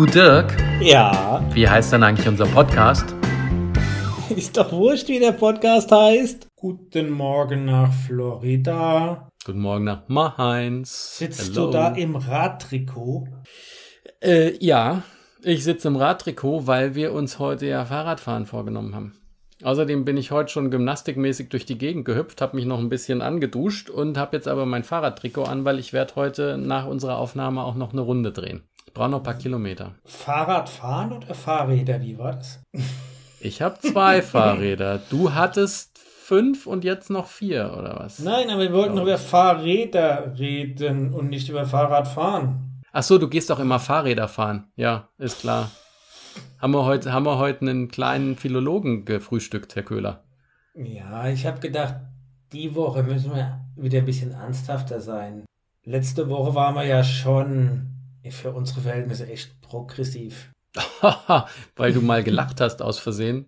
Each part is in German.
Du Dirk, Ja, wie heißt denn eigentlich unser Podcast? ist doch wurscht, wie der Podcast heißt. Guten Morgen nach Florida. Guten Morgen nach Mainz. Sitzt Hello. du da im Radtrikot? Äh, ja, ich sitze im Radtrikot, weil wir uns heute ja Fahrradfahren vorgenommen haben. Außerdem bin ich heute schon gymnastikmäßig durch die Gegend gehüpft, habe mich noch ein bisschen angeduscht und habe jetzt aber mein Fahrradtrikot an, weil ich werde heute nach unserer Aufnahme auch noch eine Runde drehen. Ich brauche noch ein paar Kilometer. Fahrradfahren oder Fahrräder? Wie war das? Ich habe zwei Fahrräder. Du hattest fünf und jetzt noch vier, oder was? Nein, aber wir wollten über Fahrräder reden und nicht über Fahrradfahren. Ach so, du gehst doch immer Fahrräder fahren. Ja, ist klar. Haben wir heute, haben wir heute einen kleinen Philologen gefrühstückt, Herr Köhler? Ja, ich habe gedacht, die Woche müssen wir wieder ein bisschen ernsthafter sein. Letzte Woche waren wir ja schon für unsere Verhältnisse echt progressiv. Weil du mal gelacht hast aus Versehen.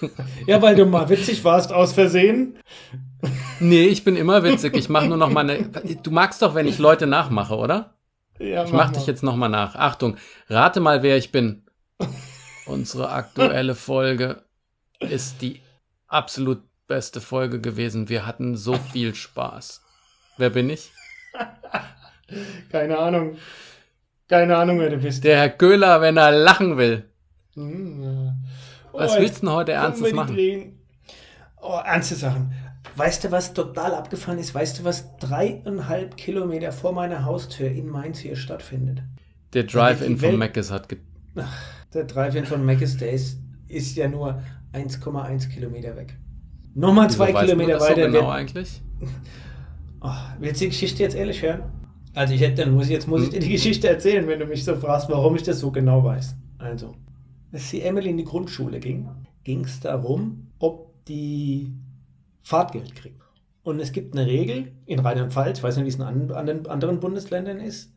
Ja, weil du mal witzig warst aus Versehen. Nee, ich bin immer witzig. Ich mache nur noch mal eine. Du magst doch, wenn ich Leute nachmache, oder? Ja, Ich mach dich jetzt noch mal nach. Achtung, rate mal, wer ich bin. Unsere aktuelle Folge ist die absolut beste Folge gewesen. Wir hatten so viel Spaß. Wer bin ich? Keine Ahnung. Keine Ahnung, wer du bist. Der Herr Köhler, wenn er lachen will. Hm, ja. Was Oh, willst jetzt du denn heute Ernstes machen? Tränen. Oh, ernste Sachen. Weißt du, was total abgefahren ist? Weißt du, was dreieinhalb Kilometer vor meiner Haustür in Mainz hier stattfindet? Der Drive-In von Meckes hat ge Der Drive-In von Mackes Days ist ja nur 1,1 Kilometer weg. Nochmal Wieso zwei weiß man Kilometer das so weiter. genau wird- eigentlich? Oh, willst du die Geschichte jetzt ehrlich hören? Also ich hätte, dann muss ich, jetzt muss ich dir die Geschichte erzählen, wenn du mich so fragst, warum ich das so genau weiß. Also, als die Emily in die Grundschule ging, ging es darum, ob die Fahrtgeld kriegt. Und es gibt eine Regel in Rheinland-Pfalz, ich weiß nicht, wie es in an- anderen, anderen Bundesländern ist,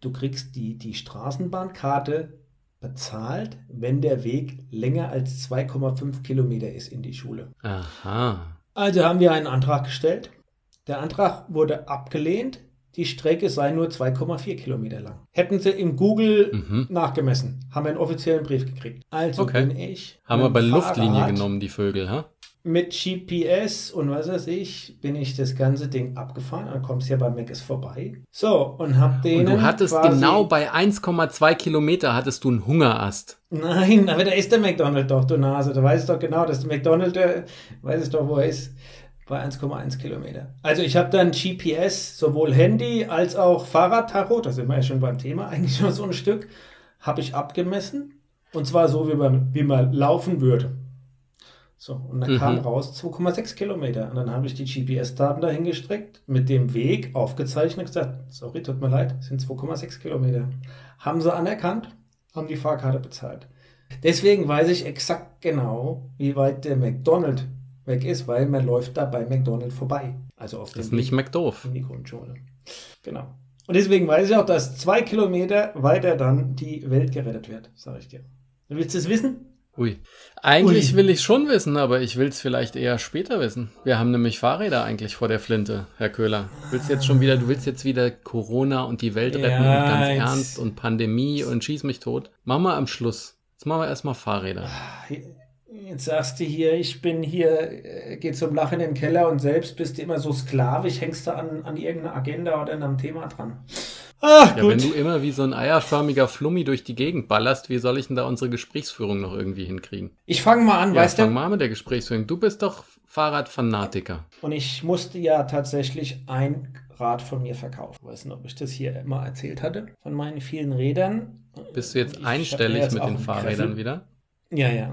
du kriegst die, die Straßenbahnkarte bezahlt, wenn der Weg länger als 2,5 Kilometer ist in die Schule. Aha. Also haben wir einen Antrag gestellt. Der Antrag wurde abgelehnt. Die Strecke sei nur 2,4 Kilometer lang. Hätten sie im Google Mhm. nachgemessen, haben wir einen offiziellen Brief gekriegt. Also Okay. bin ich Haben wir bei dem Luftlinie Fahrrad genommen, die Vögel, ha? Mit GPS und was weiß ich, bin ich das ganze Ding abgefahren. Dann kommst du ja bei Meckes vorbei. So, und hab. Und du hattest genau bei 1,2 Kilometer hattest du einen Hungerast. Nein, aber da ist der McDonald doch, du Nase. Du weißt doch genau, dass der McDonald, der weiß es doch, wo er ist. Bei 1,1 Kilometer. Also ich habe dann GPS, sowohl Handy als auch Fahrradtacho, da sind wir ja schon beim Thema, eigentlich schon so ein Stück, habe ich abgemessen. Und zwar so, wie man, wie man laufen würde. So, und dann Mhm. kam raus 2,6 Kilometer. Und dann habe ich die GPS-Daten dahin gestreckt, mit dem Weg aufgezeichnet und gesagt, sorry, tut mir leid, sind 2,6 Kilometer. Haben sie anerkannt, haben die Fahrkarte bezahlt. Deswegen weiß ich exakt genau, wie weit der McDonald weg ist, weil man läuft da bei McDonald vorbei. Also auf Das ist dem nicht McDoof. in die Grundschule. Genau. Und deswegen weiß ich auch, dass zwei Kilometer weiter dann die Welt gerettet wird, sage ich dir. Willst du es wissen? Ui. Eigentlich Ui. will ich schon wissen, aber ich will es vielleicht eher später wissen. Wir haben nämlich Fahrräder eigentlich vor der Flinte, Herr Köhler. Willst jetzt schon wieder, du willst jetzt wieder Corona und die Welt retten Ja, und ganz jetzt- ernst und Pandemie und schieß mich tot. Machen wir am Schluss. Jetzt machen wir erstmal Fahrräder. Jetzt sagst du hier, ich bin hier, äh, geh zum Lachen in den Keller und selbst bist du immer so sklavisch, hängst du an, an irgendeiner Agenda oder an einem Thema dran. Ah, Ja, gut. wenn du immer wie so ein eierförmiger Flummi durch die Gegend ballerst, wie soll ich denn da unsere Gesprächsführung noch irgendwie hinkriegen? Ich fange mal an, Ja, weißt fang du? mal an mit der Gesprächsführung. Du bist doch Fahrradfanatiker. Und ich musste ja tatsächlich ein Rad von mir verkaufen. Ich weiß nicht, ob ich das hier immer erzählt hatte, von meinen vielen Rädern. Bist du jetzt Ich einstellig jetzt mit den Fahrrädern Greffel- wieder? Ja, ja.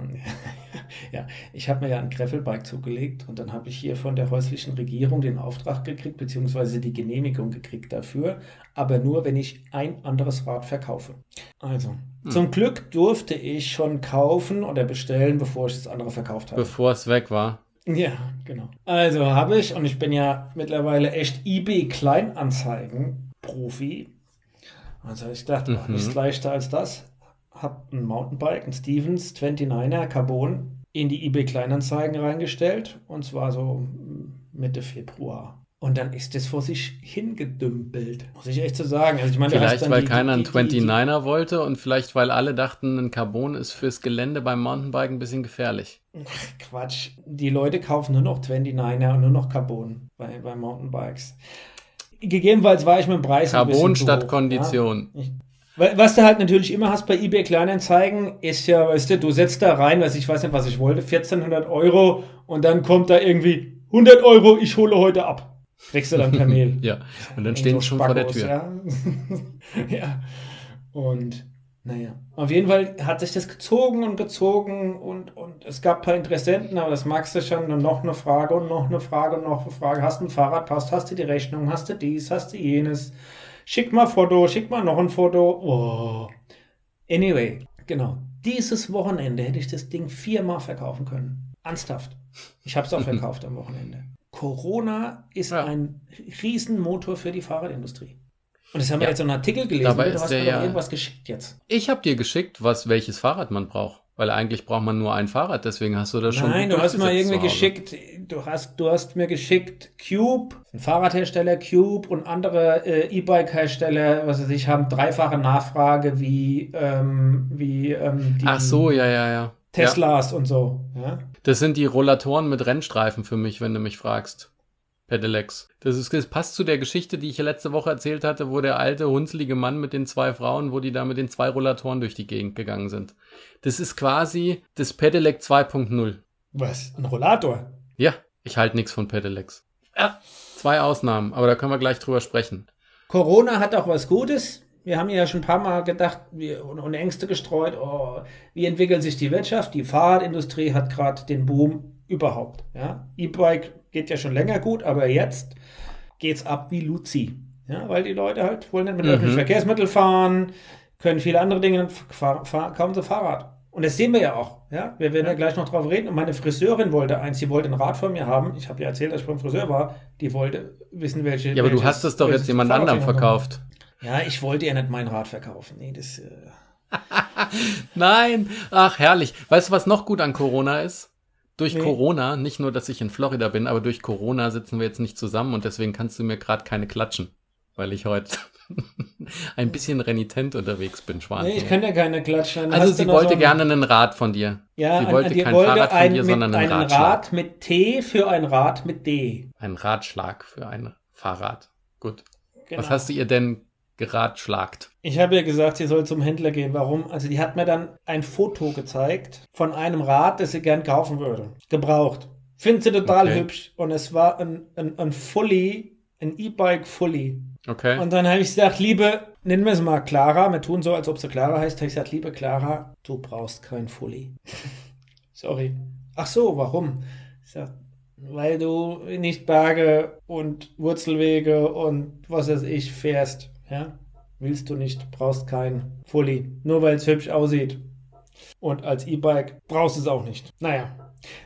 ja, ich habe mir ja ein Greffelbike zugelegt und dann habe ich hier von der häuslichen Regierung den Auftrag gekriegt, beziehungsweise die Genehmigung gekriegt dafür, aber nur, wenn ich ein anderes Rad verkaufe. Also, zum Glück durfte ich schon kaufen oder bestellen, bevor ich das andere verkauft habe. Bevor es weg war. Ja, genau. Also habe ich, und ich bin ja mittlerweile echt eBay Kleinanzeigen-Profi. Also ich gedacht, Mhm. oh, nichts leichter als das. Hab ein Mountainbike, ein Stevens 29er Carbon, in die eBay Kleinanzeigen reingestellt. Und zwar so Mitte Februar. Und dann ist das vor sich hingedümpelt, muss ich echt so sagen. Also ich meine, Vielleicht, weil die- keiner einen die- die- 29er wollte und vielleicht, weil alle dachten, ein Carbon ist fürs Gelände beim Mountainbiken ein bisschen gefährlich. Quatsch. Die Leute kaufen nur noch 29er und nur noch Carbon bei, bei Mountainbikes. Gegebenenfalls war ich mit dem Preis Carbon statt hoch, Kondition. Ja. Ich, was du halt natürlich immer hast bei eBay Kleinanzeigen, ist ja, weißt du, du setzt da rein, was ich weiß nicht, was ich wollte, 1400 Euro und dann kommt da irgendwie 100 Euro, ich hole heute ab. Kriegst du dann per Mail. Ja, und dann stehen sie schon vor der Tür. Ja. ja. Und naja, auf jeden Fall hat sich das gezogen und gezogen und, und es gab ein paar Interessenten, aber das magst du schon. Und noch eine Frage und noch eine Frage und noch eine Frage. Hast du ein Fahrrad, passt, hast du die Rechnung, hast du dies, hast du jenes. Schick mal ein Foto, schick mal noch ein Foto. Oh. Anyway, genau. Dieses Wochenende hätte ich das Ding viermal verkaufen können. Ernsthaft. Ich habe es auch verkauft am Wochenende. Corona ist Ja. ein Riesenmotor für die Fahrradindustrie. Und das haben wir Ja. jetzt so einen Artikel gelesen. Dabei oder? du hast mir ja- irgendwas geschickt jetzt. Ich habe dir geschickt, was welches Fahrrad man braucht. Weil eigentlich braucht man nur ein Fahrrad, deswegen hast du das schon. Nein, du hast mir durchgesetzt irgendwie geschickt, du hast, du hast mir geschickt Cube, ein Fahrradhersteller Cube und andere äh, E-Bike-Hersteller, was weiß ich, haben dreifache Nachfrage wie, ähm, wie ähm, die Ach so, ja, ja, ja. Ja. Teslas und so. Ja? Das sind die Rollatoren mit Rennstreifen für mich, wenn du mich fragst. Pedelecs. Das, ist, das passt zu der Geschichte, die ich letzte Woche erzählt hatte, wo der alte, hunzlige Mann mit den zwei Frauen, wo die da mit den zwei Rollatoren durch die Gegend gegangen sind. Das ist quasi das Pedelec 2.0. Was? Ein Rollator? Ja, ich halte nichts von Pedelecs. Ja, zwei Ausnahmen, aber da können wir gleich drüber sprechen. Corona hat auch was Gutes. Wir haben ja schon ein paar Mal gedacht wir, und, und Ängste gestreut, oh, wie entwickelt sich die Wirtschaft? Die Fahrradindustrie hat gerade den Boom überhaupt. Ja? E-Bike geht ja schon länger gut, aber jetzt geht's ab wie Luzi. Ja? Weil die Leute halt wollen nicht mit Mhm. öffentlichen Verkehrsmitteln fahren, können viele andere Dinge, dann fahr, fahr, kaufen sie Fahrrad. Und das sehen wir ja auch. Ja? Wir werden ja. gleich noch drauf reden. Und meine Friseurin wollte eins, sie wollte ein Rad von mir haben. Ich habe ja erzählt, dass ich beim Friseur war. Die wollte wissen, welche. Ja, aber du hast es doch jetzt jemand anderem verkauft. Ja, ich wollte ja nicht mein Rad verkaufen. Nee, das. Äh, Nein, ach herrlich. Weißt du, was noch gut an Corona ist? Durch Nee. Corona, nicht nur, dass ich in Florida bin, aber durch Corona sitzen wir jetzt nicht zusammen und deswegen kannst du mir gerade keine klatschen, weil ich heute ein bisschen renitent unterwegs bin, Schwan. nee, ich kann ja keine klatschen. Also sie wollte so ein- gerne einen Rad von dir. Ja, sie wollte an- kein wollte Fahrrad von ein, dir, mit, sondern einen ein. Rad mit T für ein Rad mit D. Ein Ratschlag für ein Fahrrad. Gut. Genau. Was hast du ihr denn geratschlagt? Ich habe ihr gesagt, sie soll zum Händler gehen. Warum? Also die hat mir dann ein Foto gezeigt von einem Rad, das sie gern kaufen würde. Gebraucht. Finde sie total Okay. hübsch. Und es war ein, ein, ein Fully, ein E-Bike Fully. Okay. Und dann habe ich gesagt, liebe, nennen wir es mal Clara. Wir tun so, als ob sie Clara heißt. Habe ich gesagt, liebe Clara, du brauchst kein Fully. Sorry. Ach so, warum? Ich sag, weil du nicht Berge und Wurzelwege und was weiß ich fährst. Ja? Willst du nicht, brauchst kein Fully. Nur weil es hübsch aussieht. Und als E-Bike brauchst du es auch nicht. Naja.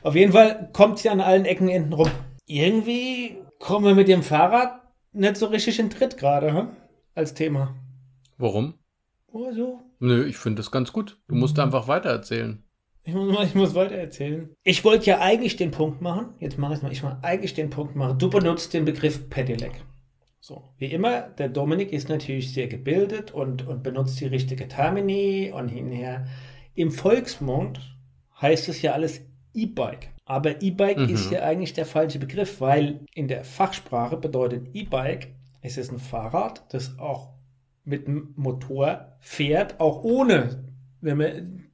Auf jeden Fall kommt sie an allen Ecken enden rum. Irgendwie kommen wir mit dem Fahrrad nicht so richtig in Tritt gerade, hm? als Thema. Warum? Oh, so. Nö, ich finde das ganz gut. Du musst Mhm. einfach weitererzählen. Ich muss, mal, ich muss weiter erzählen. Ich wollte ja eigentlich den Punkt machen. Jetzt mache ich es mal. Ich mal eigentlich den Punkt machen. Du benutzt den Begriff Pedelec. So, wie immer, der Dominik ist natürlich sehr gebildet und, und benutzt die richtige Termini und hinher. Im Volksmund heißt es ja alles E-Bike. Aber E-Bike Mhm. ist ja eigentlich der falsche Begriff, weil in der Fachsprache bedeutet E-Bike, es ist ein Fahrrad, das auch mit dem Motor fährt, auch ohne, wenn man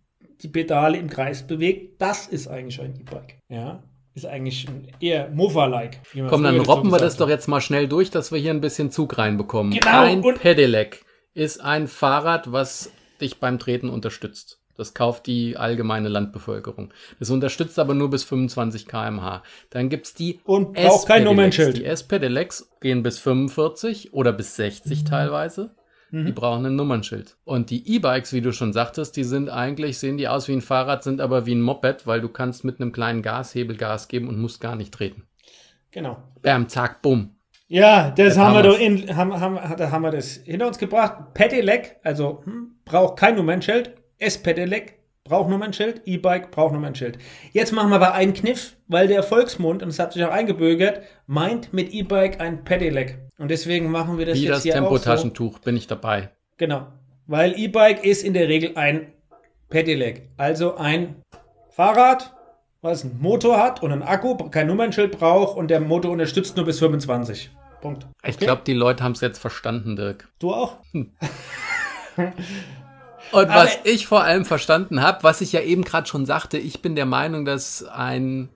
die Pedale im Kreis bewegt. Das ist eigentlich ein E-Bike. Ja, ist eigentlich eher Mofa-like. Komm, dann robben wir das doch jetzt mal schnell durch, dass wir hier ein bisschen Zug reinbekommen. Genau, Ein Pedelec ist ein Fahrrad, was dich beim Treten unterstützt. Das kauft die allgemeine Landbevölkerung. Das unterstützt aber nur bis 25 km/h. Dann gibt's die Und braucht kein. Nummernschild. Die S-Pedelecs gehen bis 45 oder bis 60 teilweise. Mhm. Die brauchen ein Nummernschild. Und die E-Bikes, wie du schon sagtest, die sind eigentlich, sehen die aus wie ein Fahrrad, sind aber wie ein Moped, weil du kannst mit einem kleinen Gashebel Gas geben und musst gar nicht treten. Genau. Bam, zack, bumm. Ja, das Jetzt haben wir doch in, haben, haben, da haben wir das hinter uns gebracht. Pedelec, also hm, braucht kein Nummernschild. S-Pedelec braucht Nummernschild, E-Bike braucht Nummernschild. Jetzt machen wir aber einen Kniff, weil der Volksmund, und es hat sich auch eingebürgert, meint mit E-Bike ein Pedelec. Und deswegen machen wir das Wie jetzt das hier Tempotaschentuch auch so. bin ich dabei. Genau, weil E-Bike ist in der Regel ein Pedelec, also ein Fahrrad, was einen Motor hat und einen Akku, kein Nummernschild braucht und der Motor unterstützt nur bis 25. Punkt. Ich Okay? glaube, die Leute haben es jetzt verstanden, Dirk. Du auch? Und was Aber- ich vor allem verstanden habe, was ich ja eben gerade schon sagte, ich bin der Meinung, dass ein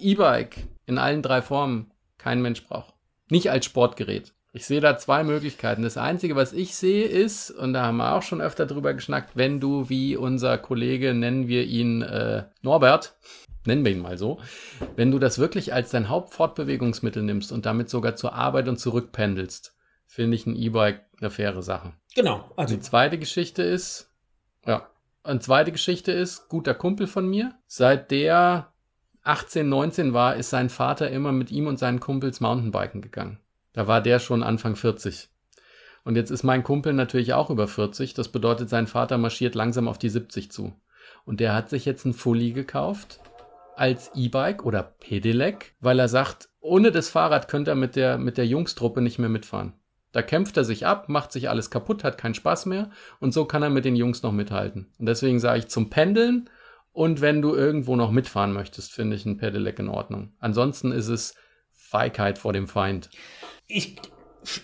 E-Bike in allen drei Formen kein Mensch braucht. Nicht als Sportgerät. Ich sehe da zwei Möglichkeiten. Das Einzige, was ich sehe, ist, und da haben wir auch schon öfter drüber geschnackt, wenn du wie unser Kollege, nennen wir ihn äh, Norbert, nennen wir ihn mal so, wenn du das wirklich als dein Hauptfortbewegungsmittel nimmst und damit sogar zur Arbeit und zurückpendelst, finde ich ein E-Bike eine faire Sache. Genau. Also Die zweite Geschichte ist, ja, eine zweite Geschichte ist, guter Kumpel von mir. Seit der 18, 19 war, ist sein Vater immer mit ihm und seinen Kumpels Mountainbiken gegangen. Da war der schon Anfang 40. Und jetzt ist mein Kumpel natürlich auch über 40. Das bedeutet, sein Vater marschiert langsam auf die 70 zu. Und der hat sich jetzt ein Fully gekauft als E-Bike oder Pedelec, weil er sagt, ohne das Fahrrad könnte er mit der, mit der Jungstruppe nicht mehr mitfahren. Da kämpft er sich ab, macht sich alles kaputt, hat keinen Spaß mehr und so kann er mit den Jungs noch mithalten. Und deswegen sage ich zum Pendeln und wenn du irgendwo noch mitfahren möchtest, finde ich ein Pedelec in Ordnung. Ansonsten ist es Feigheit vor dem Feind. ich,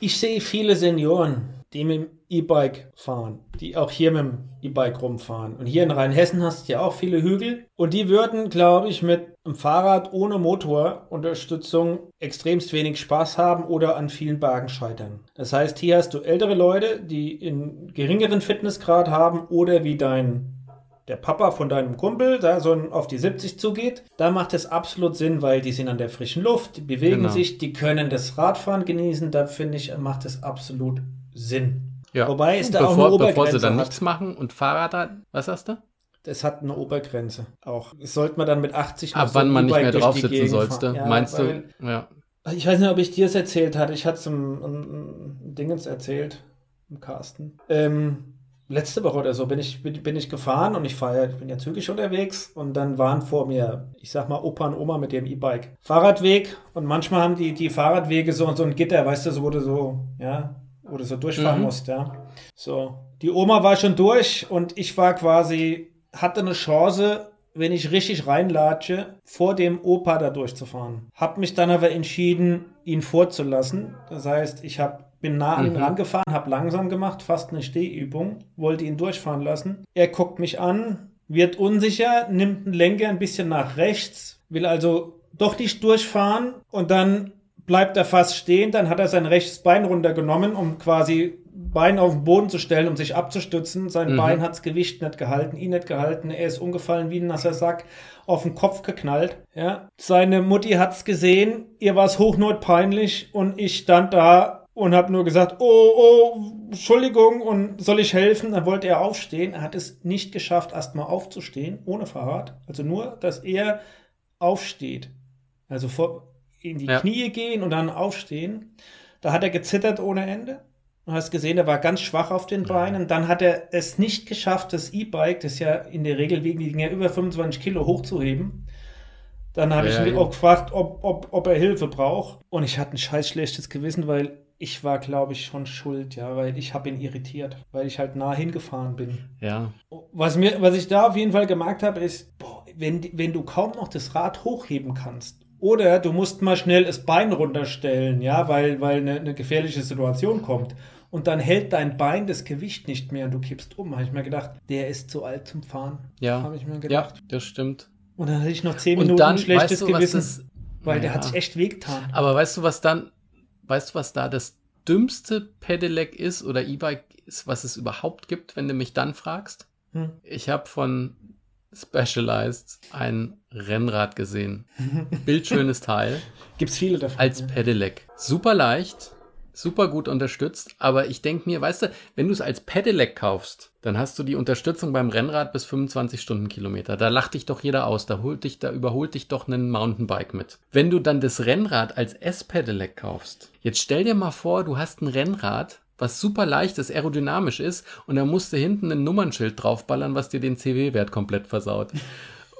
ich sehe viele Senioren, die mit dem E-Bike fahren, die auch hier mit dem E-Bike rumfahren. Und hier in Rheinhessen hast du ja auch viele Hügel. Und die würden, glaube ich, mit einem Fahrrad ohne Motorunterstützung extremst wenig Spaß haben oder an vielen Bergen scheitern. Das heißt, hier hast du ältere Leute, die einen geringeren Fitnessgrad haben oder wie dein der Papa von deinem Kumpel da so auf die 70 zugeht, da macht es absolut Sinn, weil die sind an der frischen Luft, die bewegen Genau. sich, die können das Radfahren genießen, da finde ich, macht es absolut Sinn. Ja. Wobei es da auch bevor, eine bevor sie Obergrenze dann hat. nichts machen und Fahrrad hat, was sagst du? Das hat eine Obergrenze auch. Das sollte man dann mit 80 noch Ab so wann ein man nicht mehr drauf sitzen sollste, fahren. Ja, meinst weil- du? Ja. Ich weiß nicht, ob ich dir es erzählt hatte. Ich hatte es im, im, im Dingens erzählt, im Carsten. Ähm, letzte Woche oder so bin ich, bin, bin ich gefahren und ich fahre ich bin ja zügig unterwegs und dann waren vor mir, ich sag mal, Opa und Oma mit dem E-Bike. Fahrradweg und manchmal haben die, die Fahrradwege so, so ein Gitter, weißt du, so, wo du so, ja, wo du so durchfahren Mhm. musst, ja. So. Die Oma war schon durch und ich war quasi, hatte eine Chance, wenn ich richtig reinlatsche, vor dem Opa da durchzufahren. Hab mich dann aber entschieden, ihn vorzulassen. Das heißt, ich hab, bin nah an ihn Mhm. rangefahren, habe langsam gemacht, fast eine Stehübung, wollte ihn durchfahren lassen. Er guckt mich an, wird unsicher, nimmt den Lenker ein bisschen nach rechts, will also doch nicht durchfahren und dann bleibt er fast stehen, dann hat er sein rechtes Bein runtergenommen, um quasi Bein auf den Boden zu stellen, um sich abzustützen. Sein Mhm. Bein hat das Gewicht nicht gehalten, ihn nicht gehalten. Er ist umgefallen wie ein nasser Sack, auf den Kopf geknallt. Ja. Seine Mutti hat's gesehen, ihr war es hochnotpeinlich und ich stand da und habe nur gesagt, oh, oh, Entschuldigung und soll ich helfen? Dann wollte er aufstehen. Er hat es nicht geschafft, erstmal aufzustehen, ohne Fahrrad. Also nur, dass er aufsteht. Also vor, in die Ja. Knie gehen und dann aufstehen. Da hat er gezittert ohne Ende. Du hast gesehen, er war ganz schwach auf den Beinen. Dann hat er es nicht geschafft, das E-Bike, das ja in der Regel wiegen die Dinger über 25 Kilo, hochzuheben. Dann habe Ja, ich ihn ja. auch gefragt, ob, ob, ob er Hilfe braucht. Und ich hatte ein scheiß schlechtes Gewissen, weil ich war, glaube ich, schon schuld, ja, weil ich habe ihn irritiert, weil ich halt nah hingefahren bin. Ja. Was, mir, was ich da auf jeden Fall gemerkt habe, ist, boah, wenn, wenn du kaum noch das Rad hochheben kannst, oder du musst mal schnell das Bein runterstellen, ja, weil, weil eine, eine gefährliche Situation kommt. Und dann hält dein Bein das Gewicht nicht mehr und du kippst um. Habe ich mir gedacht, der ist zu alt zum Fahren. Ja. Habe ich mir Ja, gedacht. das stimmt. Und dann hatte ich noch zehn Und Minuten dann, schlechtes weißt du, was Gewissen, das, weil der Ja. hat sich echt wehgetan. Aber weißt du, was dann, weißt du, was da das dümmste Pedelec ist oder E-Bike ist, was es überhaupt gibt, wenn du mich dann fragst? Hm. Ich habe von Specialized ein Rennrad gesehen. Bildschönes Teil Gibt's viele davon. als. Pedelec. Super leicht, super gut unterstützt, aber ich denke mir, weißt du, wenn du es als Pedelec kaufst, dann hast du die Unterstützung beim Rennrad bis 25 Stundenkilometer. Da lacht dich doch jeder aus, da holt dich, da überholt dich doch ein Mountainbike mit. Wenn du dann das Rennrad als S-Pedelec kaufst, jetzt stell dir mal vor, du hast ein Rennrad, was super leicht ist, aerodynamisch ist und da musst du hinten ein Nummernschild draufballern, was dir den CW-Wert komplett versaut.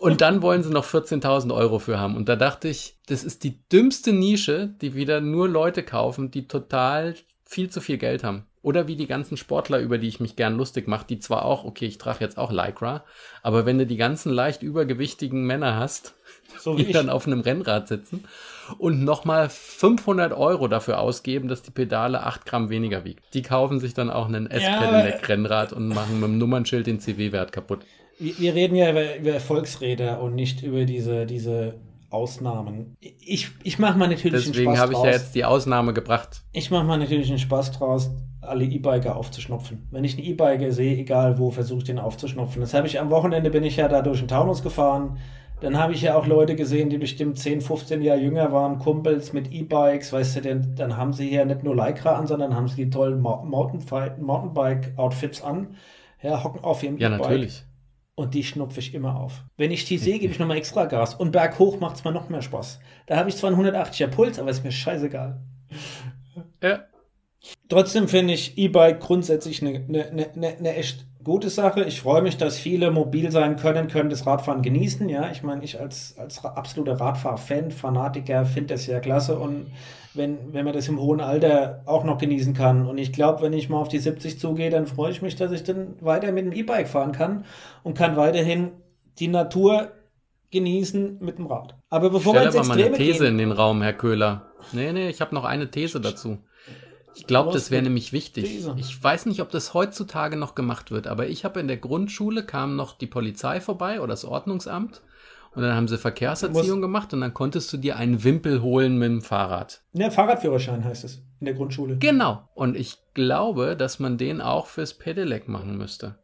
Und dann wollen sie noch 14.000 Euro für haben. Und da dachte ich, das ist die dümmste Nische, die wieder nur Leute kaufen, die total viel zu viel Geld haben. Oder wie die ganzen Sportler, über die ich mich gern lustig mache, die zwar auch, okay, ich trage jetzt auch Lycra, aber wenn du die ganzen leicht übergewichtigen Männer hast, so die ich. dann auf einem Rennrad sitzen und nochmal 500 Euro dafür ausgeben, dass die Pedale 8 Gramm weniger wiegt. Die kaufen sich dann auch einen S-Pedelec-Rennrad und machen mit dem Nummernschild den CW-Wert kaputt. Wir, wir, reden ja über, über Volksräder und nicht über diese, diese Ausnahmen. Ich, ich mache mal natürlich Deswegen einen Spaß Deswegen habe ich ja jetzt die Ausnahme gebracht. Ich mache mal natürlich einen Spaß draus, alle E-Biker aufzuschnupfen. Wenn ich einen E-Biker sehe, egal wo, versuche ich den aufzuschnupfen. Das habe ich am Wochenende, bin ich ja da durch den Taunus gefahren. Dann habe ich ja auch Leute gesehen, die bestimmt 10, 15 Jahre jünger waren, Kumpels mit E-Bikes, weißt du, denn, dann haben sie hier nicht nur Lycra an, sondern haben sie die tollen Mountainbike-Outfits an, ja, hocken auf ihrem Ja, e natürlich. Und die schnupfe ich immer auf. Wenn ich die sehe, gebe ich nochmal extra Gas. Und berghoch macht es mir noch mehr Spaß. Da habe ich zwar einen 180er Puls, aber ist mir scheißegal. Ja. Trotzdem finde ich E-Bike grundsätzlich eine, eine, eine, eine echt gute Sache. Ich freue mich, dass viele mobil sein können, können das Radfahren genießen. Ja, ich meine, ich als, als absoluter Radfahr-Fan, Fanatiker, finde das ja klasse. Und wenn, wenn man das im hohen Alter auch noch genießen kann. Und ich glaube, wenn ich mal auf die 70 zugehe, dann freue ich mich, dass ich dann weiter mit dem E-Bike fahren kann und kann weiterhin die Natur genießen mit dem Rad. Aber bevor Stell wir jetzt mal eine These gehen, in den Raum, Herr Köhler. Nee, nee, ich habe noch eine These dazu. Ich glaube, das wäre nämlich wichtig. These. Ich weiß nicht, ob das heutzutage noch gemacht wird, aber ich habe in der Grundschule kam noch die Polizei vorbei oder das Ordnungsamt und dann haben sie Verkehrserziehung gemacht und dann konntest du dir einen Wimpel holen mit dem Fahrrad. Ja, Fahrradführerschein heißt es in der Grundschule. Genau. Und ich glaube, dass man den auch fürs Pedelec machen müsste.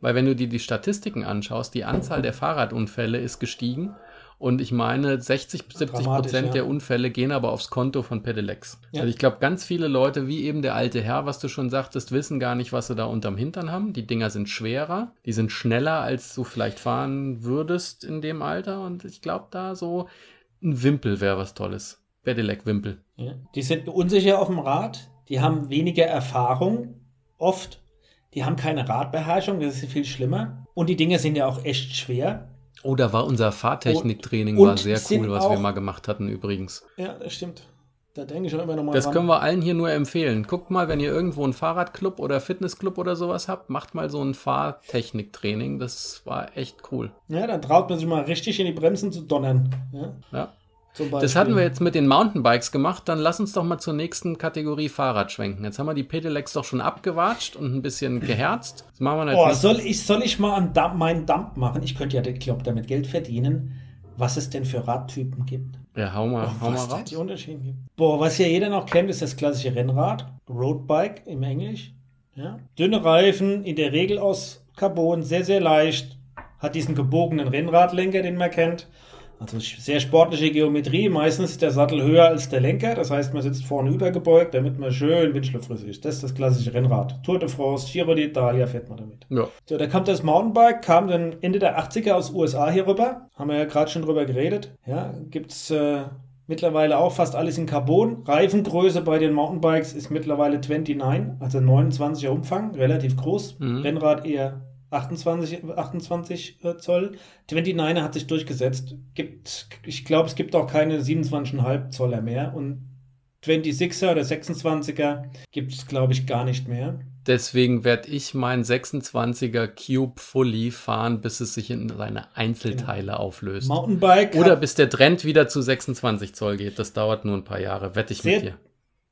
Weil wenn du dir die Statistiken anschaust, die Anzahl der Fahrradunfälle ist gestiegen und ich meine, 60, 70 Prozent ja. der Unfälle gehen aber aufs Konto von Pedelecs. Ja. Also ich glaube, ganz viele Leute, wie eben der alte Herr, was du schon sagtest, wissen gar nicht, was sie da unterm Hintern haben. Die Dinger sind schwerer, die sind schneller, als du vielleicht fahren würdest in dem Alter. Und ich glaube, da so ein Wimpel wäre was Tolles. Pedelec-Wimpel. Ja. Die sind unsicher auf dem Rad, die haben weniger Erfahrung, oft. Die haben keine Radbeherrschung, das ist viel schlimmer. Und die Dinge sind ja auch echt schwer. Oh, da war unser Fahrtechniktraining war sehr cool, was wir mal gemacht hatten übrigens. Ja, das stimmt. Da denke ich auch immer nochmal Das ran. können wir allen hier nur empfehlen. Guckt mal, wenn ihr irgendwo einen Fahrradclub oder Fitnessclub oder sowas habt, macht mal so ein Fahrtechniktraining. Das war echt cool. Ja, dann traut man sich mal richtig in die Bremsen zu donnern. Ja. ja. Das hatten wir jetzt mit den Mountainbikes gemacht. Dann lass uns doch mal zur nächsten Kategorie Fahrrad schwenken. Jetzt haben wir die Pedelecs doch schon abgewatscht und ein bisschen geherzt. Das machen wir oh, soll ich, soll ich mal einen Dump, meinen Dump machen? Ich könnte ja, glaube, damit Geld verdienen, was es denn für Radtypen gibt. Ja, hau mal, oh, hau mal raus. Die Unterschiede gibt. Boah, was ja jeder noch kennt, ist das klassische Rennrad. Roadbike im Englisch. Ja. Dünne Reifen, in der Regel aus Carbon, sehr, sehr leicht. Hat diesen gebogenen Rennradlenker, den man kennt. Also sehr sportliche Geometrie. Meistens ist der Sattel höher als der Lenker. Das heißt, man sitzt vorne übergebeugt, damit man schön windschlupfrig ist. Das ist das klassische Rennrad. Tour de France, Giro d'Italia fährt man damit. Ja. So, da kam das Mountainbike, kam dann Ende der 80er aus USA hier rüber. Haben wir ja gerade schon drüber geredet. Ja, gibt's äh, mittlerweile auch fast alles in Carbon. Reifengröße bei den Mountainbikes ist mittlerweile 29, also 29er Umfang, relativ groß. Mhm. Rennrad eher 28, 28 äh, Zoll. 29er hat sich durchgesetzt. Gibt, ich glaube, es gibt auch keine 27,5 Zoller mehr. Und 26er oder 26er gibt es, glaube ich, gar nicht mehr. Deswegen werde ich meinen 26er Cube Fully fahren, bis es sich in seine Einzelteile genau. auflöst. Mountainbike. Oder bis der Trend wieder zu 26 Zoll geht. Das dauert nur ein paar Jahre, wette ich sehr, mit dir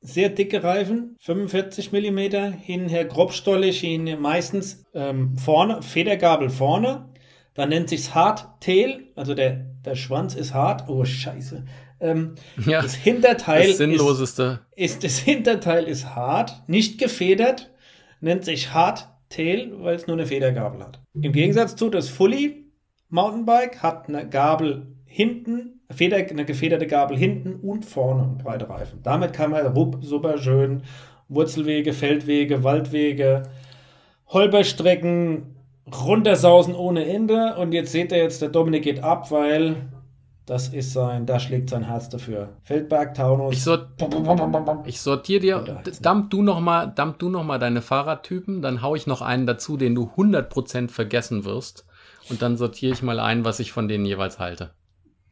sehr dicke Reifen, 45 mm, hinher grobstollig, hin meistens ähm, vorne, Federgabel vorne. Dann nennt sich's Hardtail, also der, der Schwanz ist hart. Oh, scheiße. Ähm, ja, das Hinterteil das Sinnloseste. Ist, ist, das Hinterteil ist hart, nicht gefedert, nennt sich Hardtail, weil es nur eine Federgabel hat. Im Gegensatz zu das Fully Mountainbike hat eine Gabel hinten Feder, eine gefederte Gabel hinten und vorne und breite Reifen. Damit kann man rup, super schön Wurzelwege, Feldwege, Waldwege, Holperstrecken runtersausen ohne Ende. Und jetzt seht ihr jetzt, der Dominik geht ab, weil Das ist sein, da schlägt sein Herz dafür. Feldberg, Taunus. Ich, sort, ich sortiere dir, dump du nochmal noch deine Fahrradtypen, dann haue ich noch einen dazu, den du 100% vergessen wirst. Und dann sortiere ich mal ein, was ich von denen jeweils halte.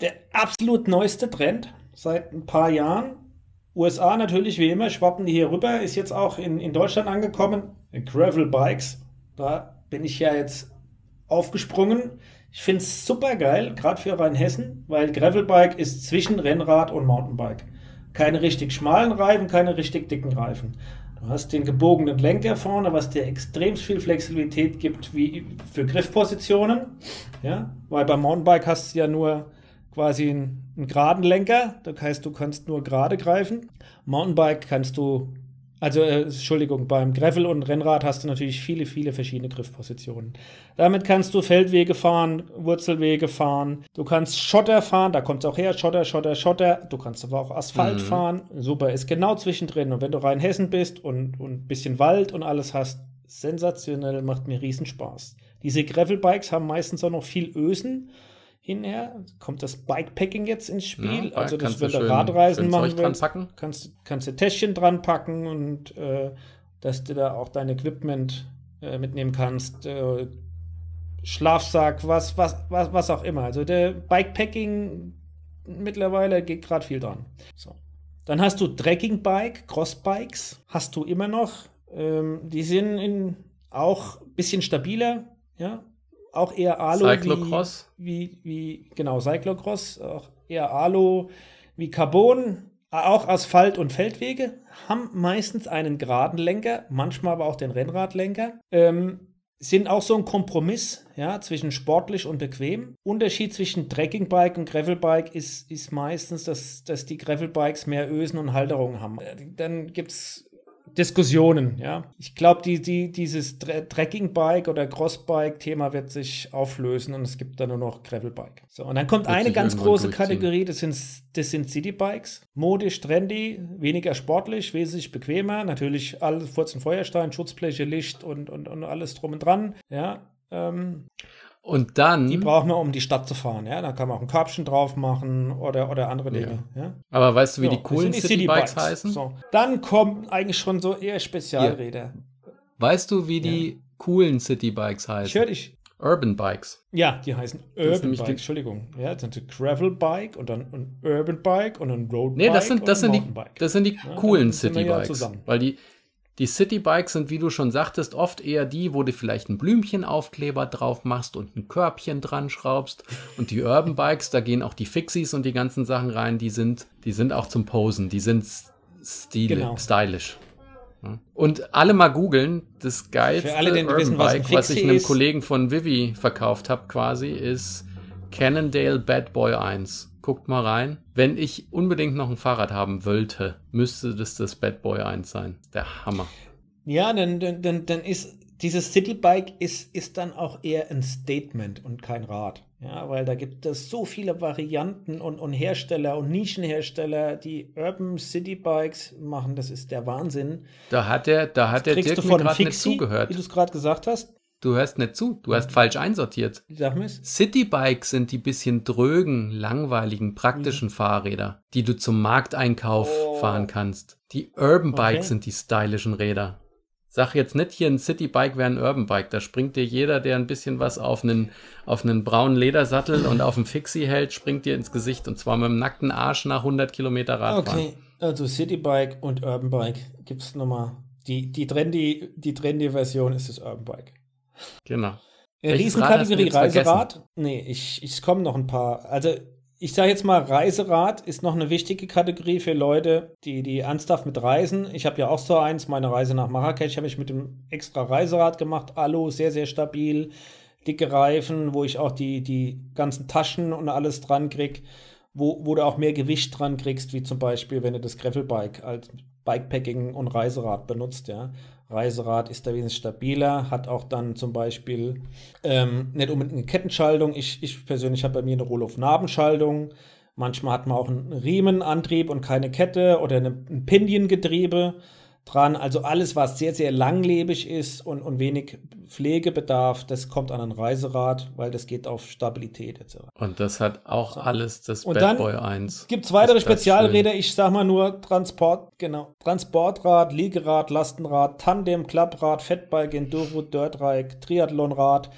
Der absolut neueste Trend seit ein paar Jahren. USA natürlich wie immer, schwappen die hier rüber, ist jetzt auch in, in Deutschland angekommen. Gravel Bikes. Da bin ich ja jetzt aufgesprungen. Ich finde es super geil, gerade für Rheinhessen, weil Gravelbike ist zwischen Rennrad und Mountainbike. Keine richtig schmalen Reifen, keine richtig dicken Reifen. Du hast den gebogenen Lenker vorne, was dir extrem viel Flexibilität gibt wie für Griffpositionen. Ja, weil beim Mountainbike hast du ja nur quasi einen, einen geraden Lenker. Das heißt, du kannst nur gerade greifen. Mountainbike kannst du also, äh, Entschuldigung, beim Gravel und Rennrad hast du natürlich viele, viele verschiedene Griffpositionen. Damit kannst du Feldwege fahren, Wurzelwege fahren, du kannst Schotter fahren, da kommt es auch her, Schotter, Schotter, Schotter. Du kannst aber auch Asphalt mhm. fahren. Super, ist genau zwischendrin. Und wenn du rein Hessen bist und, und ein bisschen Wald und alles hast, sensationell, macht mir riesen Spaß. Diese Gravel-Bikes haben meistens auch noch viel Ösen hinher. Kommt das Bikepacking jetzt ins Spiel? Ja, also, dass wenn du Radreisen machen willst, kannst, kannst du Täschchen dran packen und äh, dass du da auch dein Equipment äh, mitnehmen kannst. Äh, Schlafsack, was, was, was, was auch immer. Also der Bikepacking mittlerweile geht gerade viel dran. So. Dann hast du Trekking-Bike, Crossbikes, hast du immer noch. Ähm, die sind in, auch ein bisschen stabiler, ja, auch eher Alu Cyclocross. Wie, wie, wie, genau, Cyclocross, auch eher Alu wie Carbon, auch Asphalt und Feldwege, haben meistens einen geraden Lenker, manchmal aber auch den Rennradlenker. Ähm, sind auch so ein Kompromiss ja, zwischen sportlich und bequem. Unterschied zwischen Trekkingbike und Gravelbike ist, ist meistens, dass, dass die Gravelbikes mehr Ösen und Halterungen haben. Äh, dann gibt es Diskussionen, ja. Ich glaube, die, die, dieses Trekking-Bike oder Crossbike-Thema wird sich auflösen und es gibt dann nur noch Gravel-Bike. So, und dann kommt wird eine ganz große Kategorie, das sind, das sind City-Bikes. Modisch, trendy, weniger sportlich, wesentlich bequemer. Natürlich alles Furz und Feuerstein, Schutzbleche, Licht und, und, und alles drum und dran, ja. Ähm, und dann. Die braucht man, um die Stadt zu fahren, ja. Da kann man auch ein Körbchen drauf machen oder, oder andere Dinge. Ja. ja? Aber weißt du, wie so, die coolen Citybikes City heißen? So. Dann kommen eigentlich schon so eher Spezialräder. Ja. Weißt du, wie die ja. coolen Citybikes heißen? Ich höre dich. Urban Bikes. Ja, die heißen Urban Bikes, Entschuldigung. Ja, das sind ein Gravel Bike und dann ein Urban Bike und ein Road Bike. Nee, das sind, das sind, die, das sind die coolen City Bikes. Weil die, die Citybikes sind, wie du schon sagtest, oft eher die, wo du vielleicht ein Blümchenaufkleber drauf machst und ein Körbchen dran schraubst. Und die Urban Bikes, da gehen auch die Fixies und die ganzen Sachen rein, die sind, die sind auch zum Posen, die sind stile, genau. stylisch. Und alle mal googeln, das geilste alle, Urban wissen, was Bike, was ich einem. Kollegen von Vivi verkauft habe quasi, ist Cannondale Bad Boy 1. Guckt mal rein. Wenn ich unbedingt noch ein Fahrrad haben wollte, müsste das das Bad Boy 1 sein. Der Hammer. Ja, dann, dann, dann ist dieses Citybike ist, ist dann auch eher ein Statement und kein Rad. Ja, weil da gibt es so viele Varianten und, und Hersteller und Nischenhersteller, die Urban Citybikes machen. Das ist der Wahnsinn. Da hat der, da hat der Dirk mir gerade nicht zugehört. Wie du es gerade gesagt hast. Du hörst nicht zu, du hast falsch einsortiert. Sag mir's. Citybikes sind die bisschen drögen, langweiligen, praktischen mhm. Fahrräder, die du zum Markteinkauf oh. fahren kannst. Die Urban Bikes okay. sind die stylischen Räder. Sag jetzt nicht hier ein Citybike wäre ein Urban Bike. Da springt dir jeder, der ein bisschen was auf einen, auf einen braunen Ledersattel und auf einen Fixie hält, springt dir ins Gesicht und zwar mit dem nackten Arsch nach 100 Kilometer Radfahren. Okay, also Citybike und Urban Bike gibt es nochmal. Die, die trendy, die trendy Version ist das Urban Bike. Genau. Riesenkategorie Reiserad? Nee, ich, ich komme noch ein paar. Also, ich sage jetzt mal, Reiserad ist noch eine wichtige Kategorie für Leute, die, die ernsthaft mit reisen. Ich habe ja auch so eins, meine Reise nach Marrakesch habe ich mit dem extra Reiserad gemacht. Alu, sehr, sehr stabil. Dicke Reifen, wo ich auch die, die ganzen Taschen und alles dran krieg, wo, wo du auch mehr Gewicht dran kriegst, wie zum Beispiel, wenn du das Gravelbike als Bikepacking und Reiserad benutzt, ja. Reiserad ist da wesentlich stabiler, hat auch dann zum Beispiel ähm, nicht unbedingt eine Kettenschaltung. Ich, ich persönlich habe bei mir eine Roll-of-Nabenschaltung. Manchmal hat man auch einen Riemenantrieb und keine Kette oder eine, ein Piniengetriebe. Dran. Also alles, was sehr, sehr langlebig ist und, und wenig Pflegebedarf, das kommt an ein Reiserad, weil das geht auf Stabilität etc. Und das hat auch alles das Und Bad Boy 1. Gibt es weitere Spezialräder? Ich sag mal nur Transport, genau. Transportrad, Liegerad, Lastenrad, Tandem, Klapprad, Fettbike, Enduro, Dirtrike, Triathlonrad.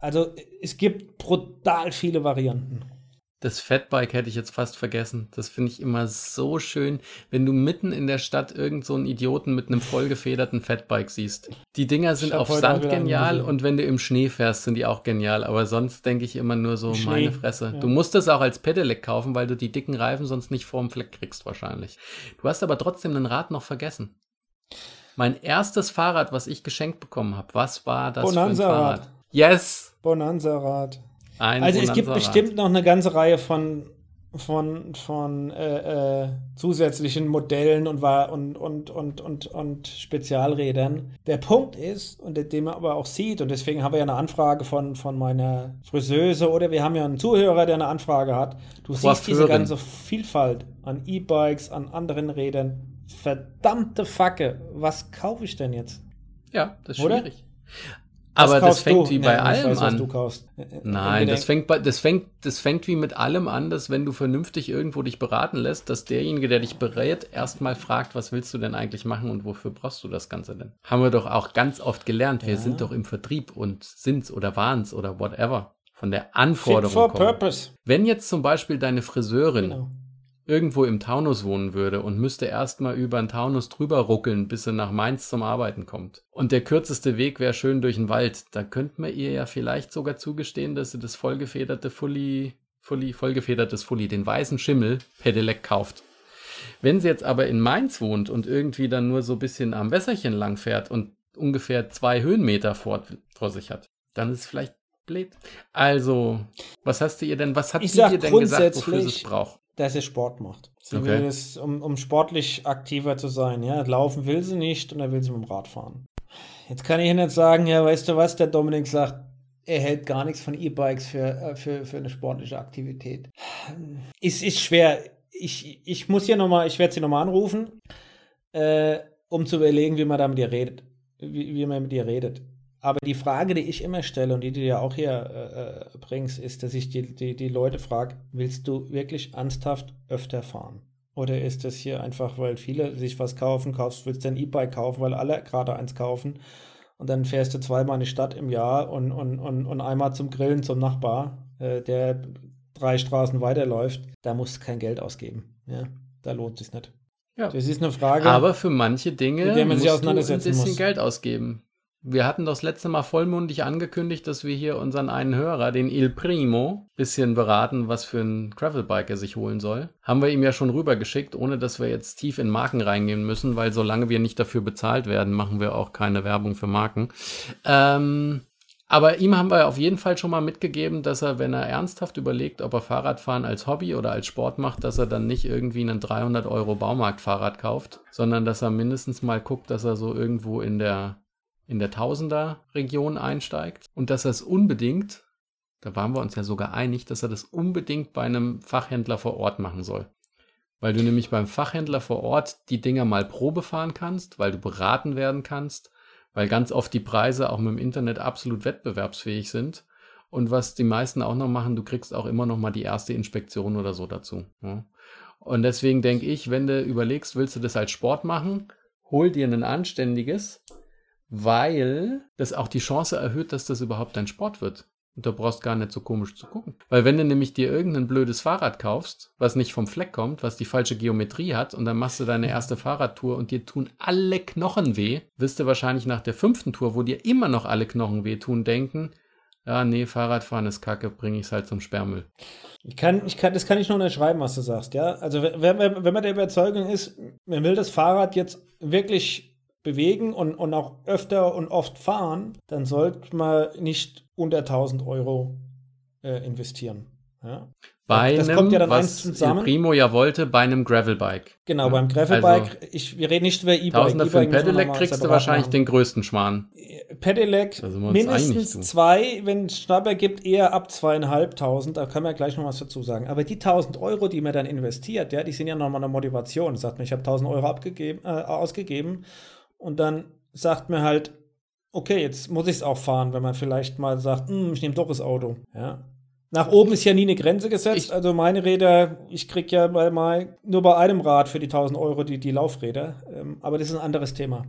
Also es gibt brutal viele Varianten. Das Fatbike hätte ich jetzt fast vergessen. Das finde ich immer so schön, wenn du mitten in der Stadt irgend so einen Idioten mit einem vollgefederten Fatbike siehst. Die Dinger sind auf Sand genial und wenn du im Schnee fährst, sind die auch genial. Aber sonst denke ich immer nur so, Schnee, meine Fresse. ja. Du musst das auch als Pedelec kaufen, weil du die dicken Reifen sonst nicht vorm Fleck kriegst wahrscheinlich. Du hast aber trotzdem ein Rad noch vergessen. Mein erstes Fahrrad, was ich geschenkt bekommen habe, was war das Bonanza-Rad. für ein Fahrrad? Yes! Bonanza-Rad. Ein Also es gibt bestimmt noch eine ganze Reihe von, von, von äh, äh, zusätzlichen Modellen und, und, und, und, und, und Spezialrädern. Der Punkt ist, und den man aber auch sieht, und deswegen haben wir ja eine Anfrage von, von meiner Friseuse oder wir haben ja einen Zuhörer, der eine Anfrage hat. Du siehst diese Coiffeurin. ganze Vielfalt an E-Bikes, an anderen Rädern. Verdammte Facke, was kaufe ich denn jetzt? Ja, das ist Oder? schwierig. Aber das fängt du? wie Nee, bei ich allem weiß, an. kaufst. Nein, Entweder- das fängt, das, fängt, das fängt wie mit allem an, dass wenn du vernünftig irgendwo dich beraten lässt, dass derjenige, der dich berät, erstmal fragt, was willst du denn eigentlich machen und wofür brauchst du das Ganze denn? Haben wir doch auch ganz oft gelernt. Wir Ja. sind doch im Vertrieb und sind's oder waren's oder whatever. Von der Fit Anforderung for kommen. purpose. Wenn jetzt zum Beispiel deine Friseurin Genau. Irgendwo im Taunus wohnen würde und müsste erstmal über den Taunus drüber ruckeln, bis sie nach Mainz zum Arbeiten kommt. Und der kürzeste Weg wäre schön durch den Wald. Da könnte man ihr ja vielleicht sogar zugestehen, dass sie das vollgefederte Fully, Fully, vollgefedertes Fully, den weißen Schimmel, Pedelec kauft. Wenn sie jetzt aber in Mainz wohnt und irgendwie dann nur so ein bisschen am Wässerchen lang fährt und ungefähr zwei Höhenmeter vor, vor sich hat, dann ist es vielleicht blöd. Also, was hast du ihr denn, was hat Ich sie dir denn gesagt, wofür sie es braucht? Dass er Sport macht. Sie Okay. will das, um, um sportlich aktiver zu sein. Ja, laufen will sie nicht und er will sie mit dem Rad fahren. Jetzt kann ich Ihnen jetzt sagen, ja, weißt du was, der Dominik sagt, er hält gar nichts von E-Bikes für, äh, für, für eine sportliche Aktivität. Es ist schwer. Ich, ich muss hier nochmal, ich werde sie nochmal anrufen, äh, um zu überlegen, wie man da mit ihr redet. Wie, wie man mit ihr redet. Aber die Frage, die ich immer stelle und die du ja auch hier äh, äh, bringst, ist, dass ich die, die, die Leute frage, willst du wirklich ernsthaft öfter fahren? Oder ist das hier einfach, weil viele sich was kaufen, kaufst, willst du ein E-Bike kaufen, weil alle gerade eins kaufen und dann fährst du zweimal in die Stadt im Jahr und, und, und, und einmal zum Grillen zum Nachbar, äh, der drei Straßen weiterläuft, da musst du kein Geld ausgeben. Ja, da lohnt es nicht. Ja. Das ist eine Frage. Aber für manche Dinge Mit der man sich musst du ein auseinandersetzen bisschen muss. Geld ausgeben. Wir hatten das letzte Mal vollmundig angekündigt, dass wir hier unseren einen Hörer, den Il Primo, bisschen beraten, was für ein Gravelbike er sich holen soll. Haben wir ihm ja schon rübergeschickt, ohne dass wir jetzt tief in Marken reingehen müssen, weil solange wir nicht dafür bezahlt werden, machen wir auch keine Werbung für Marken. Ähm, aber ihm haben wir auf jeden Fall schon mal mitgegeben, dass er, wenn er ernsthaft überlegt, ob er Fahrradfahren als Hobby oder als Sport macht, dass er dann nicht irgendwie einen 300 Euro Baumarktfahrrad kauft, sondern dass er mindestens mal guckt, dass er so irgendwo in der, in der Tausender-Region einsteigt und dass er es unbedingt, da waren wir uns ja sogar einig, dass er das unbedingt bei einem Fachhändler vor Ort machen soll. Weil du nämlich beim Fachhändler vor Ort die Dinger mal Probe fahren kannst, weil du beraten werden kannst, weil ganz oft die Preise auch mit dem Internet absolut wettbewerbsfähig sind. Und was die meisten auch noch machen, du kriegst auch immer noch mal die erste Inspektion oder so dazu. Ja. Und deswegen denke ich, wenn du überlegst, willst du das als Sport machen, hol dir ein anständiges, weil das auch die Chance erhöht, dass das überhaupt dein Sport wird. Und da brauchst gar nicht so komisch zu gucken. Weil wenn du nämlich dir irgendein blödes Fahrrad kaufst, was nicht vom Fleck kommt, was die falsche Geometrie hat, und dann machst du deine erste Fahrradtour und dir tun alle Knochen weh, wirst du wahrscheinlich nach der fünften Tour, wo dir immer noch alle Knochen weh tun, denken, ja, nee, Fahrradfahren ist kacke, bringe ich es halt zum Sperrmüll. Ich kann, ich kann, das kann ich nur unterschreiben, was du sagst, ja. Also wenn, wenn, wenn man der Überzeugung ist, man will das Fahrrad jetzt wirklich bewegen und, und auch öfter und oft fahren, dann sollte man nicht unter 1000 Euro äh, investieren. Ja. Bei das einem, kommt ja dann was zusammen. Primo ja wollte, bei einem Gravelbike. Genau, beim Gravelbike. Also, ich, wir reden nicht über E-Bike. Tausender für ein Pedelec kriegst du wahrscheinlich machen. den größten Schmarrn. Pedelec mindestens zwei, wenn es Schnapper gibt, eher ab zweieinhalbtausend. Da können wir gleich noch was dazu sagen. Aber die 1000 Euro, die man dann investiert, ja, die sind ja nochmal eine Motivation. Sagt man, ich habe 1000 Euro abgegeben, äh, ausgegeben und dann sagt mir halt, okay, jetzt muss ich es auch fahren, wenn man vielleicht mal sagt, hm, ich nehme doch das Auto. Ja. Nach oben ist ja nie eine Grenze gesetzt. Ich, also meine Räder, ich kriege ja bei mal nur bei einem Rad für die 1000 Euro die, die Laufräder. Ähm, aber das ist ein anderes Thema.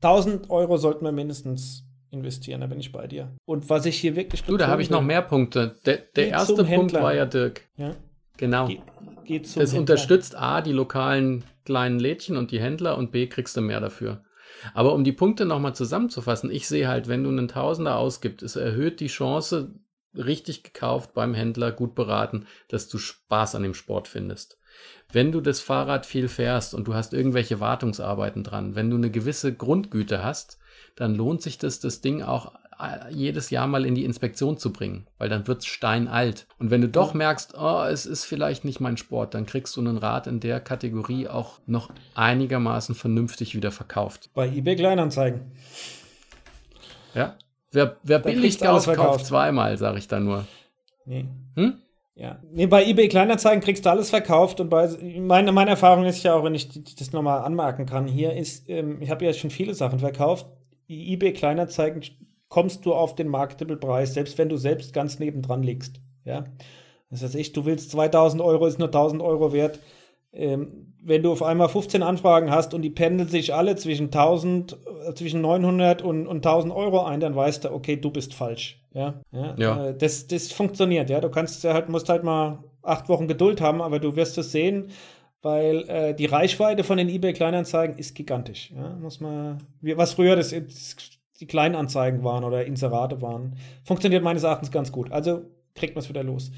1000 Euro sollten wir mindestens investieren, da bin ich bei dir. Und was ich hier wirklich Du, da habe ich noch mehr Punkte. Der, der erste Punkt war ja Dirk. Ja? Genau. Ge das Händler. unterstützt A, die lokalen kleinen Lädchen und die Händler und B, kriegst du mehr dafür. Aber um die Punkte nochmal zusammenzufassen, ich sehe halt, wenn du einen Tausender ausgibst, es erhöht die Chance, richtig gekauft beim Händler, gut beraten, dass du Spaß an dem Sport findest. Wenn du das Fahrrad viel fährst und du hast irgendwelche Wartungsarbeiten dran, wenn du eine gewisse Grundgüte hast, dann lohnt sich das, das Ding auch jedes Jahr mal in die Inspektion zu bringen, weil dann wird es steinalt. Und wenn du doch merkst, oh, es ist vielleicht nicht mein Sport, dann kriegst du einen Rad in der Kategorie auch noch einigermaßen vernünftig wieder verkauft. Bei eBay Kleinanzeigen. Ja. Wer, wer billig kauft, kauft zweimal, sage ich da nur. Nee. Hm? Ja. Nee, bei eBay Kleinanzeigen kriegst du alles verkauft und bei meine, meine Erfahrung ist ja auch, wenn ich das nochmal anmerken kann, hier ist, ähm, ich habe ja schon viele Sachen verkauft. Die eBay Kleinanzeigen kommst du auf den Marketable Preis, selbst wenn du selbst ganz nebendran liegst. Ja. Das heißt, ich, du willst 2000 Euro, ist nur 1000 Euro wert. Ähm, wenn du auf einmal 15 Anfragen hast und die pendeln sich alle zwischen 1000, äh, zwischen 900 und, und 1000 Euro ein, dann weißt du, okay, du bist falsch. Ja, ja. ja. Äh, das, das funktioniert. Ja, du kannst halt, musst halt mal acht Wochen Geduld haben, aber du wirst es sehen, weil äh, die Reichweite von den eBay Kleinanzeigen ist gigantisch. Ja, muss man, was früher das, die Kleinanzeigen waren oder Inserate waren. Funktioniert meines Erachtens ganz gut. Also kriegt man es wieder los.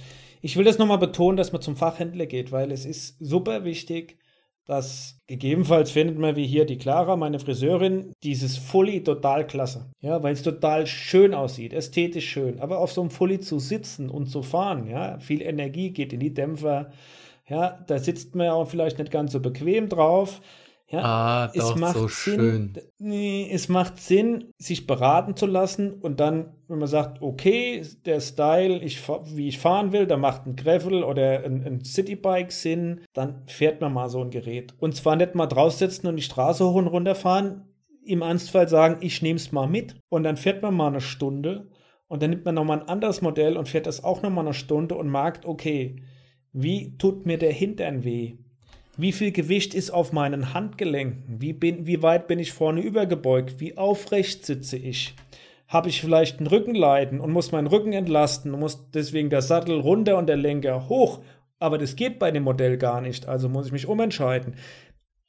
Ich will das nochmal betonen, dass man zum Fachhändler geht, weil es ist super wichtig, dass gegebenenfalls findet man wie hier die Clara, meine Friseurin, dieses Fully total klasse. Ja, weil es total schön aussieht, ästhetisch schön. Aber auf so einem Fully zu sitzen und zu fahren, ja, viel Energie geht in die Dämpfer. Ja, da sitzt man ja auch vielleicht nicht ganz so bequem drauf. Ja, ah, es doch, macht so Sinn, schön. Nee, es macht Sinn, sich beraten zu lassen und dann, wenn man sagt, okay, der Style, ich, wie ich fahren will, da macht ein Gravel oder ein, ein Citybike Sinn, dann fährt man mal so ein Gerät. Und zwar nicht mal draufsetzen und die Straße hoch und runter fahren, im Ernstfall sagen, ich nehme es mal mit und dann fährt man mal eine Stunde und dann nimmt man nochmal ein anderes Modell und fährt das auch nochmal eine Stunde und merkt, okay, wie tut mir der Hintern weh? Wie viel Gewicht ist auf meinen Handgelenken? Wie, bin, wie weit bin ich vorne übergebeugt? Wie aufrecht sitze ich? Habe ich vielleicht ein Rückenleiden und muss meinen Rücken entlasten und muss deswegen der Sattel runter und der Lenker hoch? Aber das geht bei dem Modell gar nicht, also muss ich mich umentscheiden.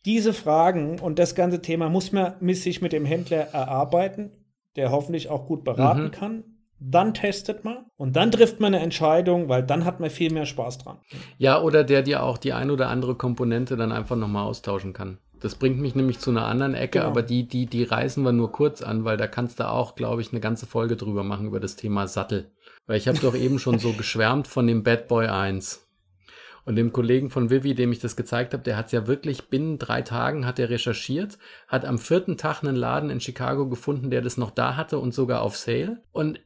Diese Fragen und das ganze Thema muss man sich mit dem Händler erarbeiten, der hoffentlich auch gut beraten mhm. kann dann testet man und dann trifft man eine Entscheidung, weil dann hat man viel mehr Spaß dran. Ja, oder der dir auch die ein oder andere Komponente dann einfach nochmal austauschen kann. Das bringt mich nämlich zu einer anderen Ecke, genau. aber die, die, die reißen wir nur kurz an, weil da kannst du auch, glaube ich, eine ganze Folge drüber machen über das Thema Sattel. Weil ich habe doch eben schon so geschwärmt von dem Bad Boy 1. Und dem Kollegen von Vivi, dem ich das gezeigt habe, der hat es ja wirklich binnen drei Tagen hat er recherchiert, hat am vierten Tag einen Laden in Chicago gefunden, der das noch da hatte und sogar auf Sale. Und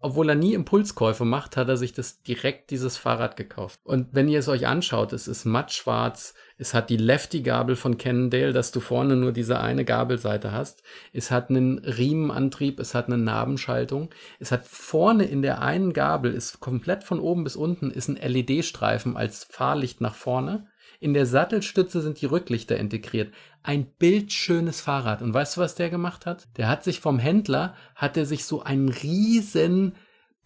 obwohl er nie Impulskäufe macht, hat er sich das direkt dieses Fahrrad gekauft. Und wenn ihr es euch anschaut, es ist mattschwarz, es hat die Lefty-Gabel von Cannondale, dass du vorne nur diese eine Gabelseite hast. Es hat einen Riemenantrieb, es hat eine Nabenschaltung. Es hat vorne in der einen Gabel, ist komplett von oben bis unten, ist ein LED-Streifen als Fahrlicht nach vorne. In der Sattelstütze sind die Rücklichter integriert. Ein bildschönes Fahrrad. Und weißt du, was der gemacht hat? Der hat sich vom Händler, hat er sich so einen riesen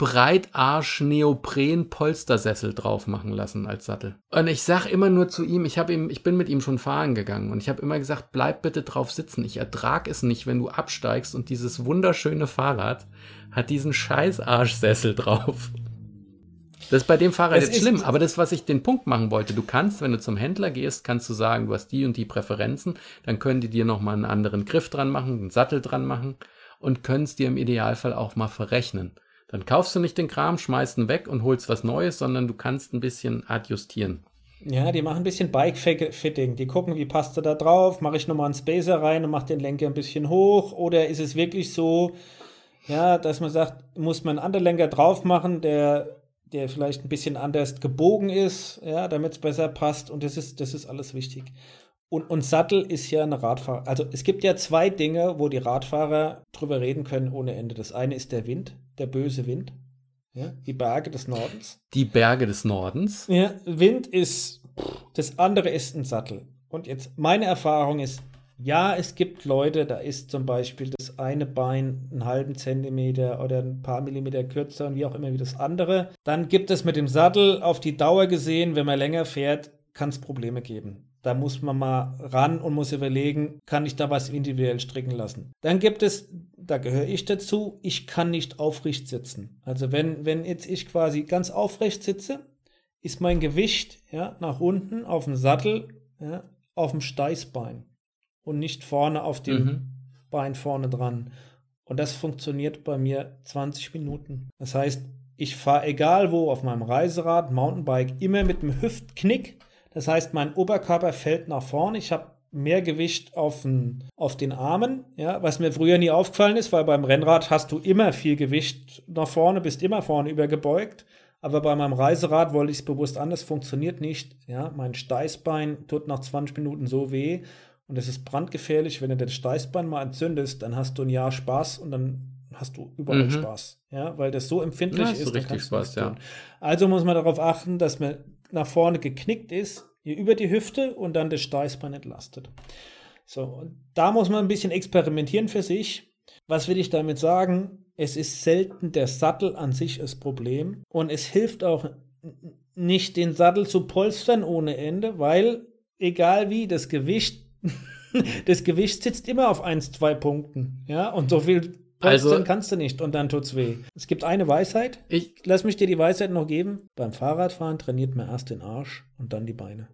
Breitarsch Neopren Polstersessel drauf machen lassen als Sattel. Und ich sag immer nur zu ihm, ich habe ihm ich bin mit ihm schon fahren gegangen und ich habe immer gesagt, bleib bitte drauf sitzen. Ich ertrag es nicht, wenn du absteigst und dieses wunderschöne Fahrrad hat diesen scheiß Arschsessel drauf. Das ist bei dem Fahrrad es jetzt schlimm, aber das, was ich den Punkt machen wollte, du kannst, wenn du zum Händler gehst, kannst du sagen, du hast die und die Präferenzen, dann können die dir nochmal einen anderen Griff dran machen, einen Sattel dran machen und können es dir im Idealfall auch mal verrechnen. Dann kaufst du nicht den Kram, schmeißt ihn weg und holst was Neues, sondern du kannst ein bisschen adjustieren. Ja, die machen ein bisschen Bike-Fitting. Die gucken, wie passt er da drauf. Mache ich nochmal einen Spacer rein und mache den Lenker ein bisschen hoch? Oder ist es wirklich so, ja, dass man sagt, muss man einen anderen Lenker drauf machen, der, der vielleicht ein bisschen anders gebogen ist, ja, damit es besser passt. Und das ist, das ist alles wichtig. Und, und Sattel ist ja eine Radfahrer. Also es gibt ja zwei Dinge, wo die Radfahrer drüber reden können ohne Ende. Das eine ist der Wind, der böse Wind. Ja, die Berge des Nordens. Die Berge des Nordens. Ja, Wind ist, das andere ist ein Sattel. Und jetzt, meine Erfahrung ist, ja, es gibt Leute, da ist zum Beispiel das eine Bein einen halben Zentimeter oder ein paar Millimeter kürzer und wie auch immer wie das andere. Dann gibt es mit dem Sattel auf die Dauer gesehen, wenn man länger fährt, kann es Probleme geben. Da muss man mal ran und muss überlegen, kann ich da was individuell stricken lassen. Dann gibt es, da gehöre ich dazu, ich kann nicht aufrecht sitzen. Also wenn, wenn jetzt ich quasi ganz aufrecht sitze, ist mein Gewicht ja, nach unten auf dem Sattel, ja, auf dem Steißbein und nicht vorne auf dem mhm. Bein vorne dran. Und das funktioniert bei mir 20 Minuten. Das heißt, ich fahre egal wo auf meinem Reiserad, Mountainbike, immer mit dem Hüftknick das heißt, mein Oberkörper fällt nach vorne. Ich habe mehr Gewicht auf den, auf den Armen, ja, was mir früher nie aufgefallen ist, weil beim Rennrad hast du immer viel Gewicht nach vorne, bist immer vorne übergebeugt. Aber bei meinem Reiserad wollte ich es bewusst anders, funktioniert nicht. Ja, mein Steißbein tut nach 20 Minuten so weh und es ist brandgefährlich, wenn du das Steißbein mal entzündest, dann hast du ein Jahr Spaß und dann hast du überall mhm. Spaß. Ja, weil das so empfindlich ja, ist. So richtig Spaß, ja. Also muss man darauf achten, dass man nach vorne geknickt ist, hier über die Hüfte und dann das Steißbein entlastet. So, da muss man ein bisschen experimentieren für sich. Was will ich damit sagen? Es ist selten der Sattel an sich das Problem und es hilft auch nicht, den Sattel zu polstern ohne Ende, weil egal wie, das Gewicht, das Gewicht sitzt immer auf 1, 2 Punkten. Ja, und so viel also dann kannst du nicht und dann tut's weh. Es gibt eine Weisheit. Ich lass mich dir die Weisheit noch geben. Beim Fahrradfahren trainiert man erst den Arsch und dann die Beine.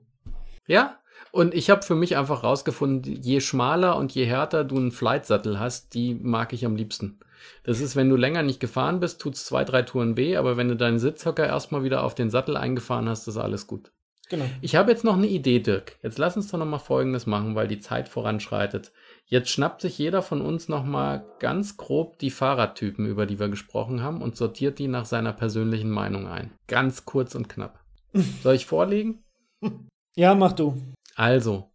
Ja, und ich habe für mich einfach rausgefunden, je schmaler und je härter du einen Flightsattel hast, die mag ich am liebsten. Das ist, wenn du länger nicht gefahren bist, tut's zwei, drei Touren weh, aber wenn du deinen Sitzhocker erstmal wieder auf den Sattel eingefahren hast, ist alles gut. Genau. Ich habe jetzt noch eine Idee, Dirk. Jetzt lass uns doch noch mal Folgendes machen, weil die Zeit voranschreitet. Jetzt schnappt sich jeder von uns noch mal ganz grob die Fahrradtypen, über die wir gesprochen haben, und sortiert die nach seiner persönlichen Meinung ein. Ganz kurz und knapp. Soll ich vorlegen? Ja, mach du. Also,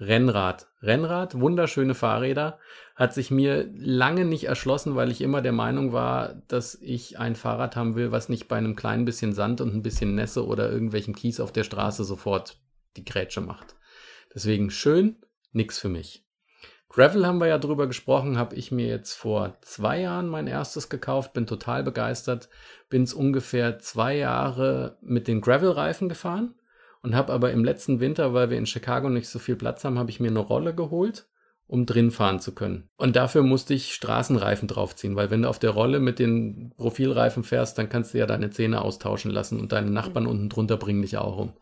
Rennrad. Rennrad, wunderschöne Fahrräder, hat sich mir lange nicht erschlossen, weil ich immer der Meinung war, dass ich ein Fahrrad haben will, was nicht bei einem kleinen bisschen Sand und ein bisschen Nässe oder irgendwelchen Kies auf der Straße sofort die Grätsche macht. Deswegen schön, nix für mich. Gravel haben wir ja drüber gesprochen, habe ich mir jetzt vor zwei Jahren mein erstes gekauft, bin total begeistert, bin es ungefähr zwei Jahre mit den Gravel-Reifen gefahren und habe aber im letzten Winter, weil wir in Chicago nicht so viel Platz haben, habe ich mir eine Rolle geholt, um drin fahren zu können. Und dafür musste ich Straßenreifen draufziehen, weil wenn du auf der Rolle mit den Profilreifen fährst, dann kannst du ja deine Zähne austauschen lassen und deine Nachbarn unten drunter bringen dich auch um.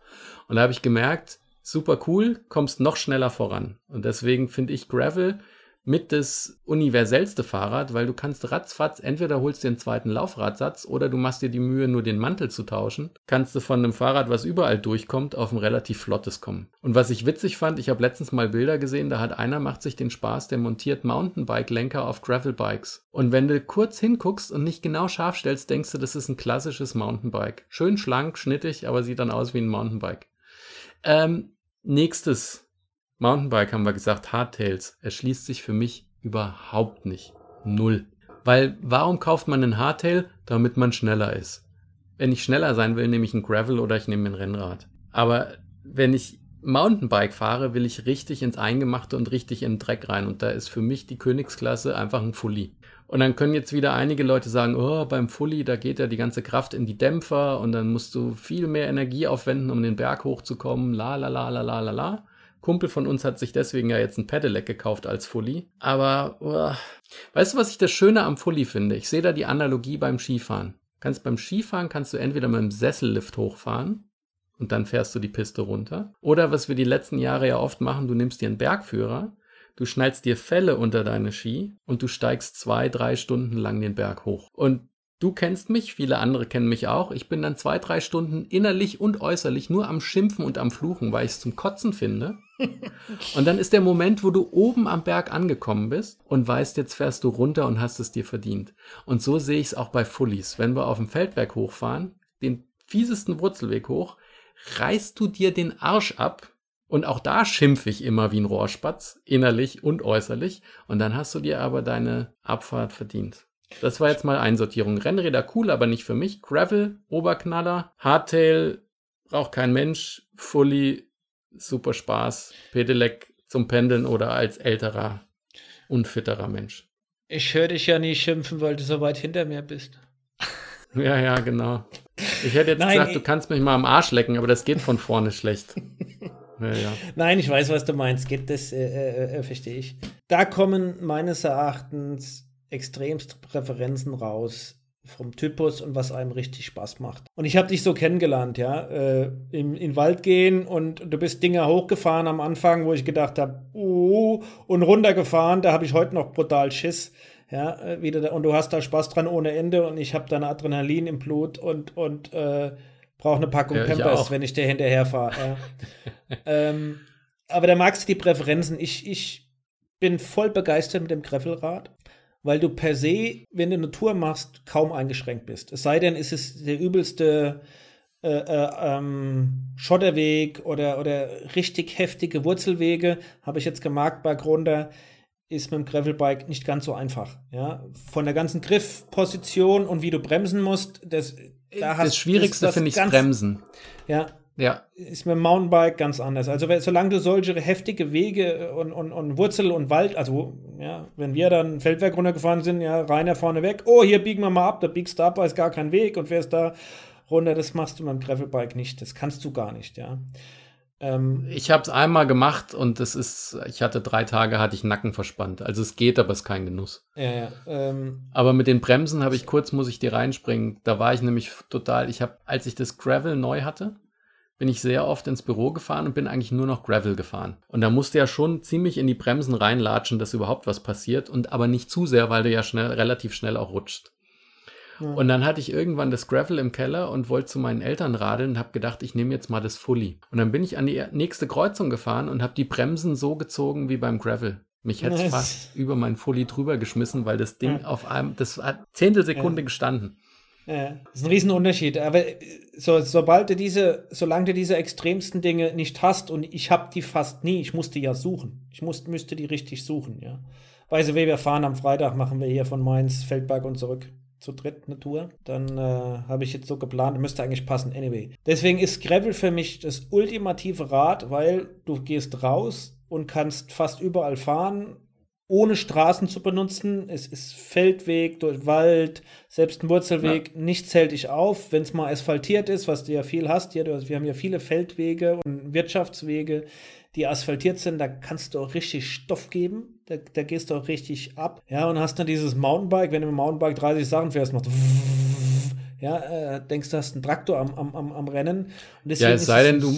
Und da habe ich gemerkt, super cool, kommst noch schneller voran. Und deswegen finde ich Gravel mit das universellste Fahrrad, weil du kannst ratzfatz, entweder holst dir einen zweiten Laufradsatz oder du machst dir die Mühe, nur den Mantel zu tauschen, kannst du von einem Fahrrad, was überall durchkommt, auf ein relativ flottes kommen. Und was ich witzig fand, ich habe letztens mal Bilder gesehen, da hat einer macht sich den Spaß, der montiert Mountainbike-Lenker auf Gravelbikes. Und wenn du kurz hinguckst und nicht genau scharf stellst, denkst du, das ist ein klassisches Mountainbike. Schön schlank, schnittig, aber sieht dann aus wie ein Mountainbike. Ähm, nächstes Mountainbike haben wir gesagt, Hardtails, erschließt sich für mich überhaupt nicht. Null. Weil warum kauft man einen Hardtail? Damit man schneller ist. Wenn ich schneller sein will, nehme ich ein Gravel oder ich nehme ein Rennrad. Aber wenn ich Mountainbike fahre, will ich richtig ins Eingemachte und richtig in den Dreck rein. Und da ist für mich die Königsklasse einfach ein Fully. Und dann können jetzt wieder einige Leute sagen, oh, beim Fully, da geht ja die ganze Kraft in die Dämpfer und dann musst du viel mehr Energie aufwenden, um den Berg hochzukommen. La la la la la la la. Kumpel von uns hat sich deswegen ja jetzt ein Pedelec gekauft als Fully. Aber uh, weißt du, was ich das Schöne am Fully finde? Ich sehe da die Analogie beim Skifahren. Kannst beim Skifahren kannst du entweder mit dem Sessellift hochfahren und dann fährst du die Piste runter. Oder was wir die letzten Jahre ja oft machen, du nimmst dir einen Bergführer, du schnallst dir Felle unter deine Ski und du steigst zwei, drei Stunden lang den Berg hoch. Und Du kennst mich, viele andere kennen mich auch. Ich bin dann zwei, drei Stunden innerlich und äußerlich nur am Schimpfen und am Fluchen, weil ich es zum Kotzen finde. Und dann ist der Moment, wo du oben am Berg angekommen bist und weißt, jetzt fährst du runter und hast es dir verdient. Und so sehe ich es auch bei Fullies. Wenn wir auf dem Feldberg hochfahren, den fiesesten Wurzelweg hoch, reißt du dir den Arsch ab. Und auch da schimpfe ich immer wie ein Rohrspatz, innerlich und äußerlich. Und dann hast du dir aber deine Abfahrt verdient. Das war jetzt mal Einsortierung. Rennräder cool, aber nicht für mich. Gravel, Oberknaller, Hardtail, braucht kein Mensch. Fully, super Spaß. Pedelec zum Pendeln oder als älterer, unfitterer Mensch. Ich höre dich ja nie schimpfen, weil du so weit hinter mir bist. Ja, ja, genau. Ich hätte jetzt Nein, gesagt, du kannst mich mal am Arsch lecken, aber das geht von vorne schlecht. Ja, ja. Nein, ich weiß, was du meinst. Geht das, äh, äh, äh, verstehe ich. Da kommen meines Erachtens extremst Präferenzen raus vom Typus und was einem richtig Spaß macht. Und ich habe dich so kennengelernt, ja, äh, im, in Wald gehen und du bist Dinger hochgefahren am Anfang, wo ich gedacht habe, uh, und runtergefahren, da habe ich heute noch brutal Schiss. Ja, äh, wieder da, und du hast da Spaß dran ohne Ende und ich habe dann Adrenalin im Blut und, und äh, brauche eine Packung ja, Pampers, wenn ich dir hinterher fahre. Ja. ähm, aber da magst du die Präferenzen. Ich, ich bin voll begeistert mit dem Greffelrad weil du per se, wenn du eine Tour machst, kaum eingeschränkt bist. Es sei denn, ist es der übelste äh, äh, ähm, Schotterweg oder, oder richtig heftige Wurzelwege, habe ich jetzt gemerkt bei Grunder, ist mit dem Gravelbike nicht ganz so einfach. Ja? Von der ganzen Griffposition und wie du bremsen musst, das, da das Schwierigste finde ich Bremsen. Ja, ja. Ist mit dem Mountainbike ganz anders. Also, solange du solche heftige Wege und, und, und Wurzel und Wald, also, ja, wenn wir dann Feldwerk runtergefahren sind, ja, Rainer vorne weg, oh, hier biegen wir mal ab, da biegst du ab, da ist gar kein Weg und fährst da runter, das machst du mit dem Gravelbike nicht. Das kannst du gar nicht, ja. Ähm, ich habe es einmal gemacht und das ist, ich hatte drei Tage, hatte ich Nacken verspannt. Also es geht, aber es ist kein Genuss. Ja, ja. Ähm, aber mit den Bremsen habe ich kurz, muss ich dir reinspringen. Da war ich nämlich total, ich habe, als ich das Gravel neu hatte, bin ich sehr oft ins Büro gefahren und bin eigentlich nur noch Gravel gefahren. Und da musste ja schon ziemlich in die Bremsen reinlatschen, dass überhaupt was passiert und aber nicht zu sehr, weil du ja schnell, relativ schnell auch rutscht. Ja. Und dann hatte ich irgendwann das Gravel im Keller und wollte zu meinen Eltern radeln und habe gedacht, ich nehme jetzt mal das Fully. Und dann bin ich an die nächste Kreuzung gefahren und habe die Bremsen so gezogen wie beim Gravel. Mich hätte es fast über mein Fully drüber geschmissen, weil das Ding ja. auf einem, das hat Zehntelsekunde ja. gestanden. Ja, das ist ein Riesenunterschied. Aber äh, so, sobald du diese, solange du diese extremsten Dinge nicht hast, und ich habe die fast nie, ich musste ja suchen. Ich muss, müsste die richtig suchen, ja. Way, wir fahren am Freitag, machen wir hier von Mainz, Feldberg und zurück zu dritt eine Tour. Dann äh, habe ich jetzt so geplant, müsste eigentlich passen. Anyway. Deswegen ist Gravel für mich das ultimative Rad, weil du gehst raus und kannst fast überall fahren ohne Straßen zu benutzen. Es ist Feldweg, durch Wald, selbst ein Wurzelweg. Ja. Nichts hält dich auf. Wenn es mal asphaltiert ist, was du ja viel hast, hier, wir haben ja viele Feldwege und Wirtschaftswege, die asphaltiert sind, da kannst du auch richtig Stoff geben. Da, da gehst du auch richtig ab. Ja, und hast dann dieses Mountainbike, wenn du mit dem Mountainbike 30 Sachen fährst, macht ja, äh, denkst du hast einen Traktor am, am, am, am Rennen. ja, es sei denn, du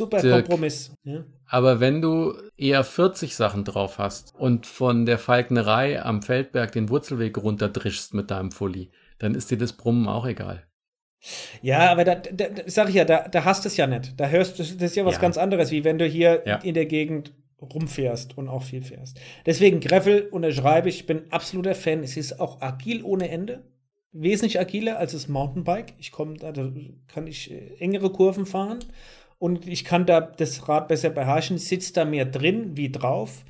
super Kompromiss. Ja. Aber wenn du eher 40 Sachen drauf hast und von der Falknerei am Feldberg den Wurzelweg runterdrischst mit deinem Fully, dann ist dir das Brummen auch egal. Ja, aber da, da, sag ich ja, da, da hast du es ja nicht. Da hörst du, das ist ja was ja. ganz anderes, wie wenn du hier ja. in der Gegend rumfährst und auch viel fährst. Deswegen Greffel unterschreibe ich, bin absoluter Fan. Es ist auch agil ohne Ende. Wesentlich agiler als das Mountainbike. Ich komme, da kann ich äh, engere Kurven fahren und ich kann da das Rad besser beherrschen, sitzt da mehr drin wie drauf.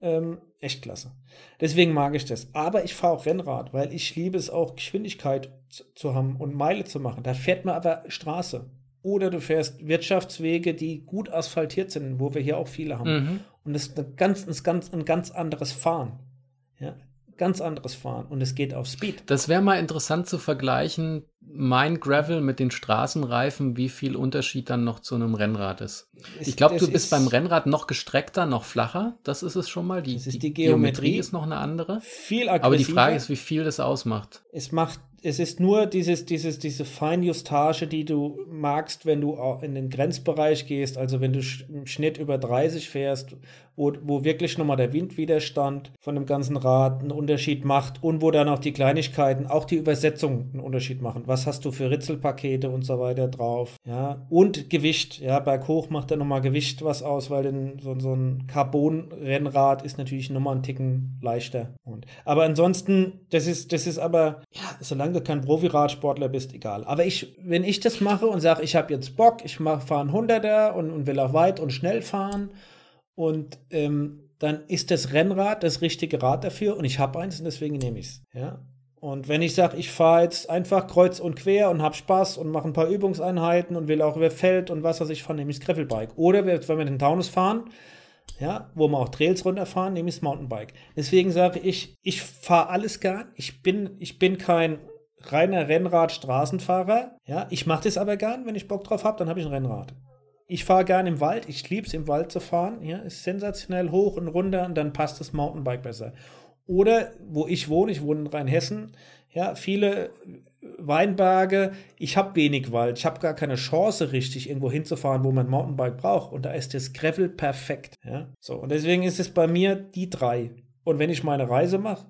Ähm, echt klasse. Deswegen mag ich das. Aber ich fahre auch Rennrad, weil ich liebe es auch, Geschwindigkeit zu, zu haben und Meile zu machen. Da fährt man aber Straße. Oder du fährst Wirtschaftswege, die gut asphaltiert sind, wo wir hier auch viele haben. Mhm. Und das ist ein ganz, ein ganz, ein ganz anderes Fahren. Ja, ganz anderes Fahren und es geht auf Speed. Das wäre mal interessant zu vergleichen, mein Gravel mit den Straßenreifen, wie viel Unterschied dann noch zu einem Rennrad ist. ist ich glaube, du bist beim Rennrad noch gestreckter, noch flacher. Das ist es schon mal. Die, die, die Geometrie, Geometrie, ist noch eine andere. Viel aggressiver. Aber die Frage ist, wie viel das ausmacht. Es macht, es ist nur dieses, dieses, diese Feinjustage, die du magst, wenn du in den Grenzbereich gehst, also wenn du im Schnitt über 30 fährst, wo, wo wirklich nochmal der Windwiderstand von dem ganzen Rad einen Unterschied macht und wo dann auch die Kleinigkeiten, auch die Übersetzung einen Unterschied machen. Was hast du für Ritzelpakete und so weiter drauf? Ja, und Gewicht. Ja, berghoch macht dann nochmal Gewicht was aus, weil denn so, so ein Carbon-Rennrad ist natürlich nochmal einen Ticken leichter. Und, aber ansonsten, das ist, das ist aber, ja, solange du kein Profi-Radsportler bist, egal. Aber ich, wenn ich das mache und sage, ich habe jetzt Bock, ich fahre einen Hunderter und, und will auch weit und schnell fahren, und ähm, dann ist das Rennrad das richtige Rad dafür und ich habe eins und deswegen nehme ich es. Ja? Und wenn ich sage, ich fahre jetzt einfach kreuz und quer und habe Spaß und mache ein paar Übungseinheiten und will auch über Feld und was weiß ich, fahre nehme ich das Gravelbike. Oder wenn wir den Taunus fahren, ja, wo wir auch Trails runterfahren, nehme ich das Mountainbike. Deswegen sage ich, ich fahre alles gern. Ich bin, ich bin kein reiner Rennrad-Straßenfahrer. Ja, ich mache das aber gern. Wenn ich Bock drauf habe, dann habe ich ein Rennrad. Ich fahre gerne im Wald. Ich liebe es, im Wald zu fahren. Ja, ist sensationell hoch und runter und dann passt das Mountainbike besser. Oder wo ich wohne, ich wohne in Rheinhessen, ja, viele Weinberge. Ich habe wenig Wald. Ich habe gar keine Chance, richtig irgendwo hinzufahren, wo man Mountainbike braucht. Und da ist das Gravel perfekt. Ja, so. Und deswegen ist es bei mir die drei. Und wenn ich meine Reise mache,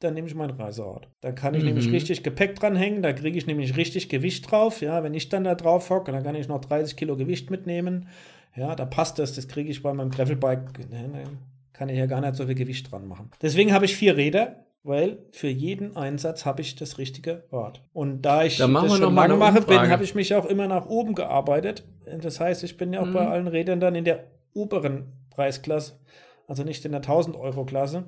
dann nehme ich meinen Reiseort. Dann kann ich mhm. nämlich richtig Gepäck dranhängen, da kriege ich nämlich richtig Gewicht drauf. Ja, wenn ich dann da drauf hocke, dann kann ich noch 30 Kilo Gewicht mitnehmen. Ja, da passt das, das kriege ich bei meinem Gravelbike, ne, ne, kann ich ja gar nicht so viel Gewicht dran machen. Deswegen habe ich vier Räder, weil für jeden Einsatz habe ich das richtige Rad. Und da ich da das schon lange mache, bin, habe ich mich auch immer nach oben gearbeitet. Das heißt, ich bin ja auch mhm. bei allen Rädern dann in der oberen Preisklasse, also nicht in der 1000 Euro Klasse.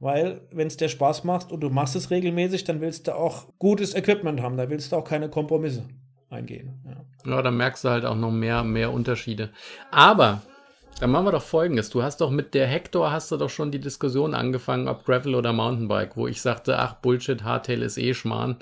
Weil, wenn es dir Spaß macht und du machst es regelmäßig, dann willst du auch gutes Equipment haben. Da willst du auch keine Kompromisse eingehen. Ja, ja dann merkst du halt auch noch mehr, mehr Unterschiede. Aber dann machen wir doch folgendes. Du hast doch mit der Hector hast du doch schon die Diskussion angefangen, ob Gravel oder Mountainbike, wo ich sagte, ach Bullshit, Hardtail ist eh Schmarrn.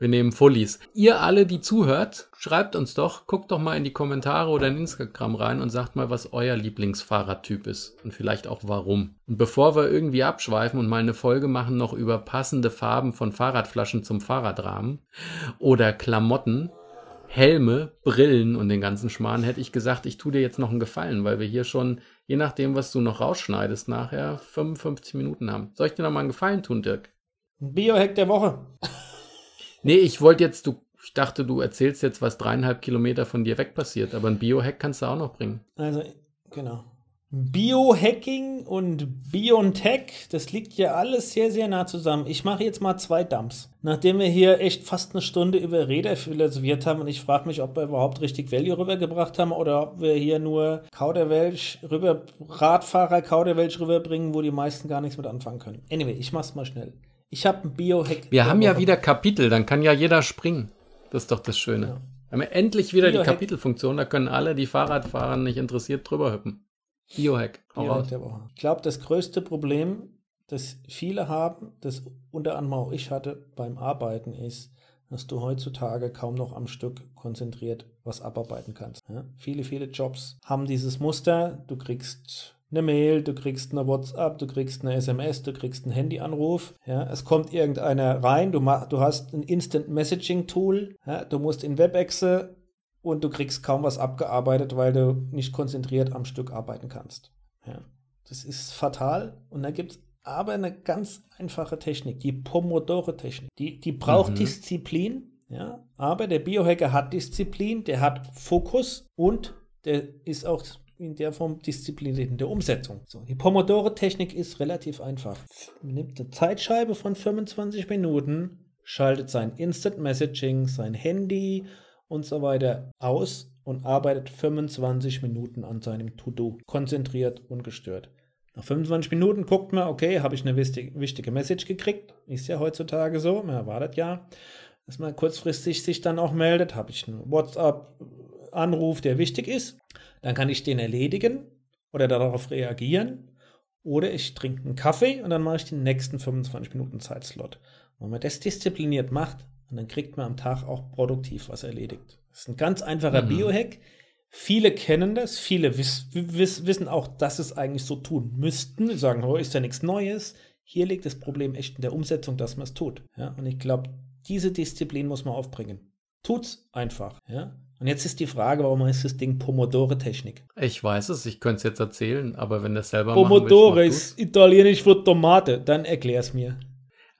Wir nehmen Fullies. Ihr alle, die zuhört, schreibt uns doch, guckt doch mal in die Kommentare oder in Instagram rein und sagt mal, was euer Lieblingsfahrradtyp ist und vielleicht auch warum. Und bevor wir irgendwie abschweifen und mal eine Folge machen noch über passende Farben von Fahrradflaschen zum Fahrradrahmen oder Klamotten, Helme, Brillen und den ganzen Schmarrn, hätte ich gesagt, ich tue dir jetzt noch einen Gefallen, weil wir hier schon, je nachdem, was du noch rausschneidest, nachher 55 Minuten haben. Soll ich dir noch mal einen Gefallen tun, Dirk? Biohack der Woche. Nee, ich wollte jetzt, du, ich dachte, du erzählst jetzt, was dreieinhalb Kilometer von dir weg passiert, aber ein Biohack kannst du auch noch bringen. Also, genau. Biohacking und Biontech, das liegt ja alles sehr, sehr nah zusammen. Ich mache jetzt mal zwei Dumps. Nachdem wir hier echt fast eine Stunde über Räder philosophiert haben und ich frage mich, ob wir überhaupt richtig Value rübergebracht haben oder ob wir hier nur Kauderwelsch rüber, Radfahrer Kauderwelsch rüberbringen, wo die meisten gar nichts mit anfangen können. Anyway, ich mach's mal schnell. Ich habe ein Biohack. Wir haben ja wieder Kapitel, dann kann ja jeder springen. Das ist doch das Schöne. Ja. Wir haben ja endlich wieder Biohack. die Kapitelfunktion, da können alle, die Fahrradfahrer nicht interessiert, drüber hüppen. Biohack. Biohack der Woche. Ich glaube, das größte Problem, das viele haben, das unter anderem auch ich hatte beim Arbeiten, ist, dass du heutzutage kaum noch am Stück konzentriert was abarbeiten kannst. Ja? Viele, viele Jobs haben dieses Muster, du kriegst eine Mail, du kriegst eine WhatsApp, du kriegst eine SMS, du kriegst einen Handyanruf. Ja, es kommt irgendeiner rein, du, mach, du hast ein Instant Messaging Tool, ja, du musst in WebExe und du kriegst kaum was abgearbeitet, weil du nicht konzentriert am Stück arbeiten kannst. Ja, das ist fatal und da gibt es aber eine ganz einfache Technik, die Pomodoro-Technik. Die, die braucht mhm. Disziplin, ja, aber der Biohacker hat Disziplin, der hat Fokus und der ist auch in der Form diszipliniert in der Umsetzung. So, die Pomodoro-Technik ist relativ einfach. Man nimmt eine Zeitscheibe von 25 Minuten, schaltet sein Instant Messaging, sein Handy und so weiter aus und arbeitet 25 Minuten an seinem To-Do. Konzentriert und gestört. Nach 25 Minuten guckt man, okay, habe ich eine wichtige Message gekriegt? Ist ja heutzutage so, man erwartet ja, dass man kurzfristig sich dann auch meldet. Habe ich einen WhatsApp-Anruf, der wichtig ist? Dann kann ich den erledigen oder darauf reagieren. Oder ich trinke einen Kaffee und dann mache ich den nächsten 25 Minuten Zeitslot. wenn man das diszipliniert macht, dann kriegt man am Tag auch produktiv was erledigt. Das ist ein ganz einfacher mhm. Biohack. Viele kennen das, viele wiss, wiss, wissen auch, dass es eigentlich so tun müssten. Sie sagen, oh, ist ja nichts Neues. Hier liegt das Problem echt in der Umsetzung, dass man es tut. Ja? Und ich glaube, diese Disziplin muss man aufbringen. Tut's einfach. Ja? Und jetzt ist die Frage, warum heißt das Ding Pomodore-Technik? Ich weiß es, ich könnte es jetzt erzählen, aber wenn das selber Pomodore willst, ist italienisch für Tomate, dann erklär es mir.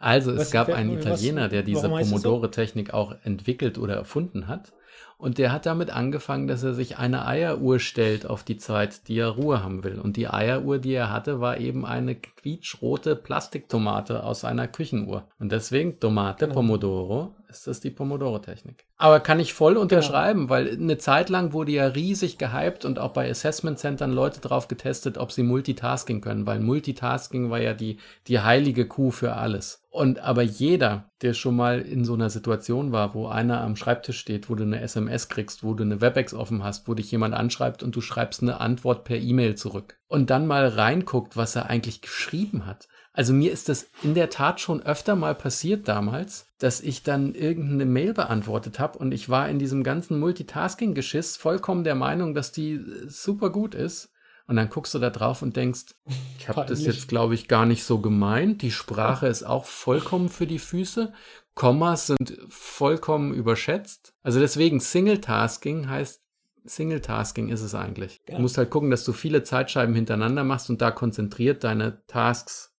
Also es was gab einen Italiener, was, der diese Pomodore-Technik so? auch entwickelt oder erfunden hat. Und der hat damit angefangen, dass er sich eine Eieruhr stellt auf die Zeit, die er Ruhe haben will. Und die Eieruhr, die er hatte, war eben eine quietschrote Plastiktomate aus einer Küchenuhr. Und deswegen Tomate genau. Pomodoro ist das die Pomodoro-Technik. Aber kann ich voll unterschreiben, genau. weil eine Zeit lang wurde ja riesig gehypt und auch bei Assessment Centern Leute drauf getestet, ob sie Multitasking können, weil Multitasking war ja die, die heilige Kuh für alles. Und aber jeder, der schon mal in so einer Situation war, wo einer am Schreibtisch steht, wo du eine SMS kriegst, wo du eine WebEx offen hast, wo dich jemand anschreibt und du schreibst eine Antwort per E-Mail zurück und dann mal reinguckt, was er eigentlich geschrieben hat. Also mir ist das in der Tat schon öfter mal passiert damals, dass ich dann irgendeine Mail beantwortet habe und ich war in diesem ganzen Multitasking-Geschiss vollkommen der Meinung, dass die super gut ist. Und dann guckst du da drauf und denkst, ich habe das jetzt, glaube ich, gar nicht so gemeint. Die Sprache ist auch vollkommen für die Füße. Kommas sind vollkommen überschätzt. Also deswegen Single-Tasking heißt, Single-Tasking ist es eigentlich. Ja. Du musst halt gucken, dass du viele Zeitscheiben hintereinander machst und da konzentriert deine Tasks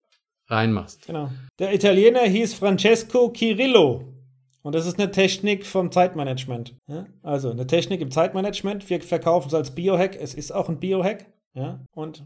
reinmachst. Genau. Der Italiener hieß Francesco Cirillo. Und das ist eine Technik vom Zeitmanagement. Ja? Also eine Technik im Zeitmanagement. Wir verkaufen es als Biohack. Es ist auch ein Biohack. Ja? Und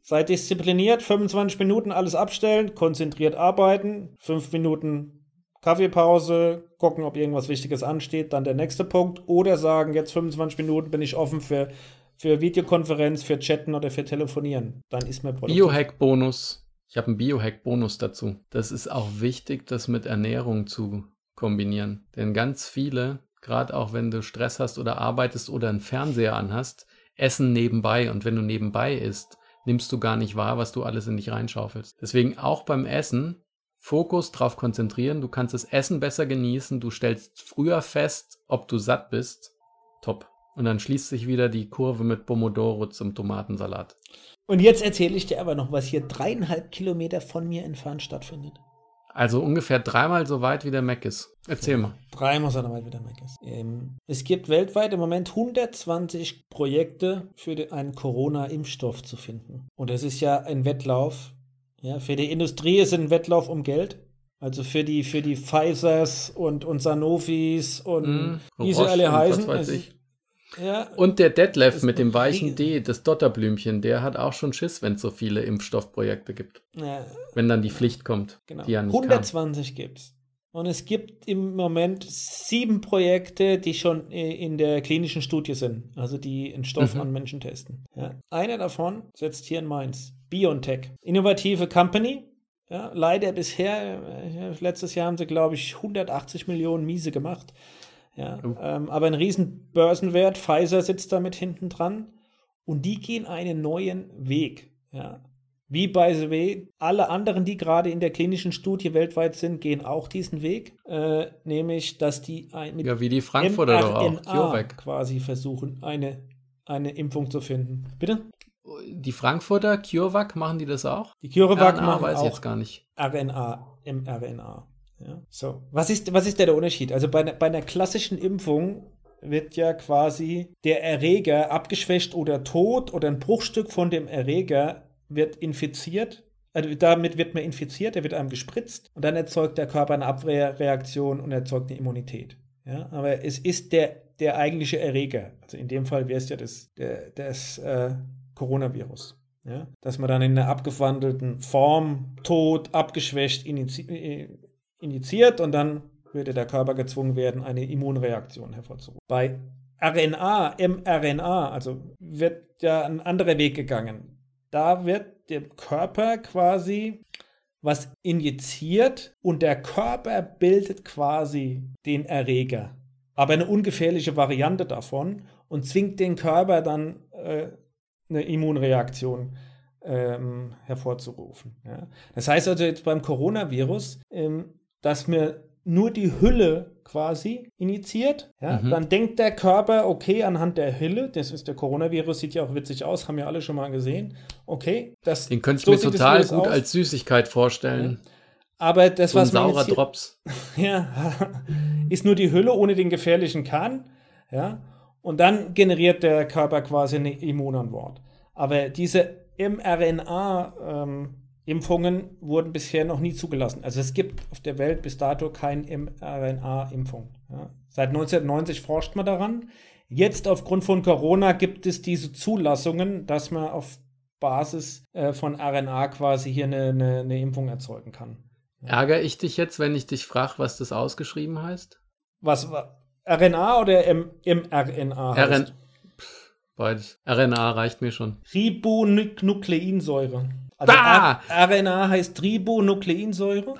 seid diszipliniert, 25 Minuten alles abstellen, konzentriert arbeiten, 5 Minuten Kaffeepause, gucken, ob irgendwas Wichtiges ansteht, dann der nächste Punkt. Oder sagen, jetzt 25 Minuten bin ich offen für, für Videokonferenz, für Chatten oder für Telefonieren. Dann ist mir produktiv. Biohack-Bonus. Ich habe einen Biohack-Bonus dazu. Das ist auch wichtig, das mit Ernährung zu kombinieren. Denn ganz viele, gerade auch wenn du Stress hast oder arbeitest oder einen Fernseher anhast, essen nebenbei. Und wenn du nebenbei isst, nimmst du gar nicht wahr, was du alles in dich reinschaufelst. Deswegen auch beim Essen Fokus drauf konzentrieren. Du kannst das Essen besser genießen. Du stellst früher fest, ob du satt bist. Top. Und dann schließt sich wieder die Kurve mit Pomodoro zum Tomatensalat. Und jetzt erzähle ich dir aber noch, was hier dreieinhalb Kilometer von mir entfernt stattfindet. Also ungefähr dreimal so weit wie der Mac ist. Erzähl mal. Dreimal so weit wie der Mac ist. Ähm, es gibt weltweit im Moment 120 Projekte für den, einen Corona-Impfstoff zu finden. Und es ist ja ein Wettlauf. Ja, für die Industrie ist es ein Wettlauf um Geld. Also für die, für die Pfizers und, und Sanofis und mm, wie sie alle heißen. Was weiß ich. Ja, und der Detlef mit dem weichen D, das Dotterblümchen, der hat auch schon Schiss, wenn es so viele Impfstoffprojekte gibt. Ja. Wenn dann die Pflicht kommt. Genau. Die ja 120 gibt es. Und es gibt im Moment sieben Projekte, die schon in der klinischen Studie sind, also die einen Stoff mhm. an Menschen testen. Ja. Einer davon setzt hier in Mainz. BioNTech. Innovative Company. Ja, leider bisher, äh, letztes Jahr haben sie, glaube ich, 180 Millionen Miese gemacht. Ja, oh. ähm, aber ein riesen Börsenwert. Pfizer sitzt damit hinten dran. Und die gehen einen neuen Weg. Ja. Wie by the way, alle anderen, die gerade in der klinischen Studie weltweit sind, gehen auch diesen Weg. Äh, nämlich, dass die ein, mit ja, wie die Frankfurter doch auch, CureVac. quasi versuchen, eine, eine Impfung zu finden. Bitte? Die Frankfurter CureVac, machen die das auch? Die CureVac RNA machen weiß auch jetzt gar nicht. RNA, mRNA. Ja. So, was ist, was ist der Unterschied? Also bei, bei einer klassischen Impfung wird ja quasi der Erreger abgeschwächt oder tot oder ein Bruchstück von dem Erreger wird infiziert. Also damit wird man infiziert, der wird einem gespritzt und dann erzeugt der Körper eine Abwehrreaktion und erzeugt eine Immunität. Ja, aber es ist der, der eigentliche Erreger. Also in dem Fall wäre es ja das, der, das äh, Coronavirus. Ja, dass man dann in einer abgewandelten Form tot, abgeschwächt, injiziert und dann würde der Körper gezwungen werden, eine Immunreaktion hervorzurufen. Bei RNA, mRNA, also wird ja ein anderer Weg gegangen. Da wird dem Körper quasi was injiziert und der Körper bildet quasi den Erreger, aber eine ungefährliche Variante davon und zwingt den Körper dann äh, eine Immunreaktion ähm, hervorzurufen. Ja. Das heißt also jetzt beim Coronavirus, ähm, dass mir nur die Hülle quasi initiiert. Ja, mhm. Dann denkt der Körper, okay, anhand der Hülle, das ist der Coronavirus, sieht ja auch witzig aus, haben ja alle schon mal gesehen. Okay, das Den könnte ich so mir total gut aus. als Süßigkeit vorstellen. Ja. Aber das, so was ein saurer Drops. Ja, ist nur die Hülle ohne den gefährlichen Kern. Ja. Und dann generiert der Körper quasi eine Immunantwort. Aber diese mRNA-Impfungen ähm, wurden bisher noch nie zugelassen. Also es gibt auf der Welt bis dato keine mRNA-Impfung. Ja. Seit 1990 forscht man daran. Jetzt aufgrund von Corona gibt es diese Zulassungen, dass man auf Basis äh, von RNA quasi hier eine, eine, eine Impfung erzeugen kann. Ärgere ich dich jetzt, wenn ich dich frage, was das ausgeschrieben heißt? Was? RNA oder M mRNA? RN Beides. RNA reicht mir schon. Ribonukleinsäure. Also ah! RNA heißt Ribonukleinsäure.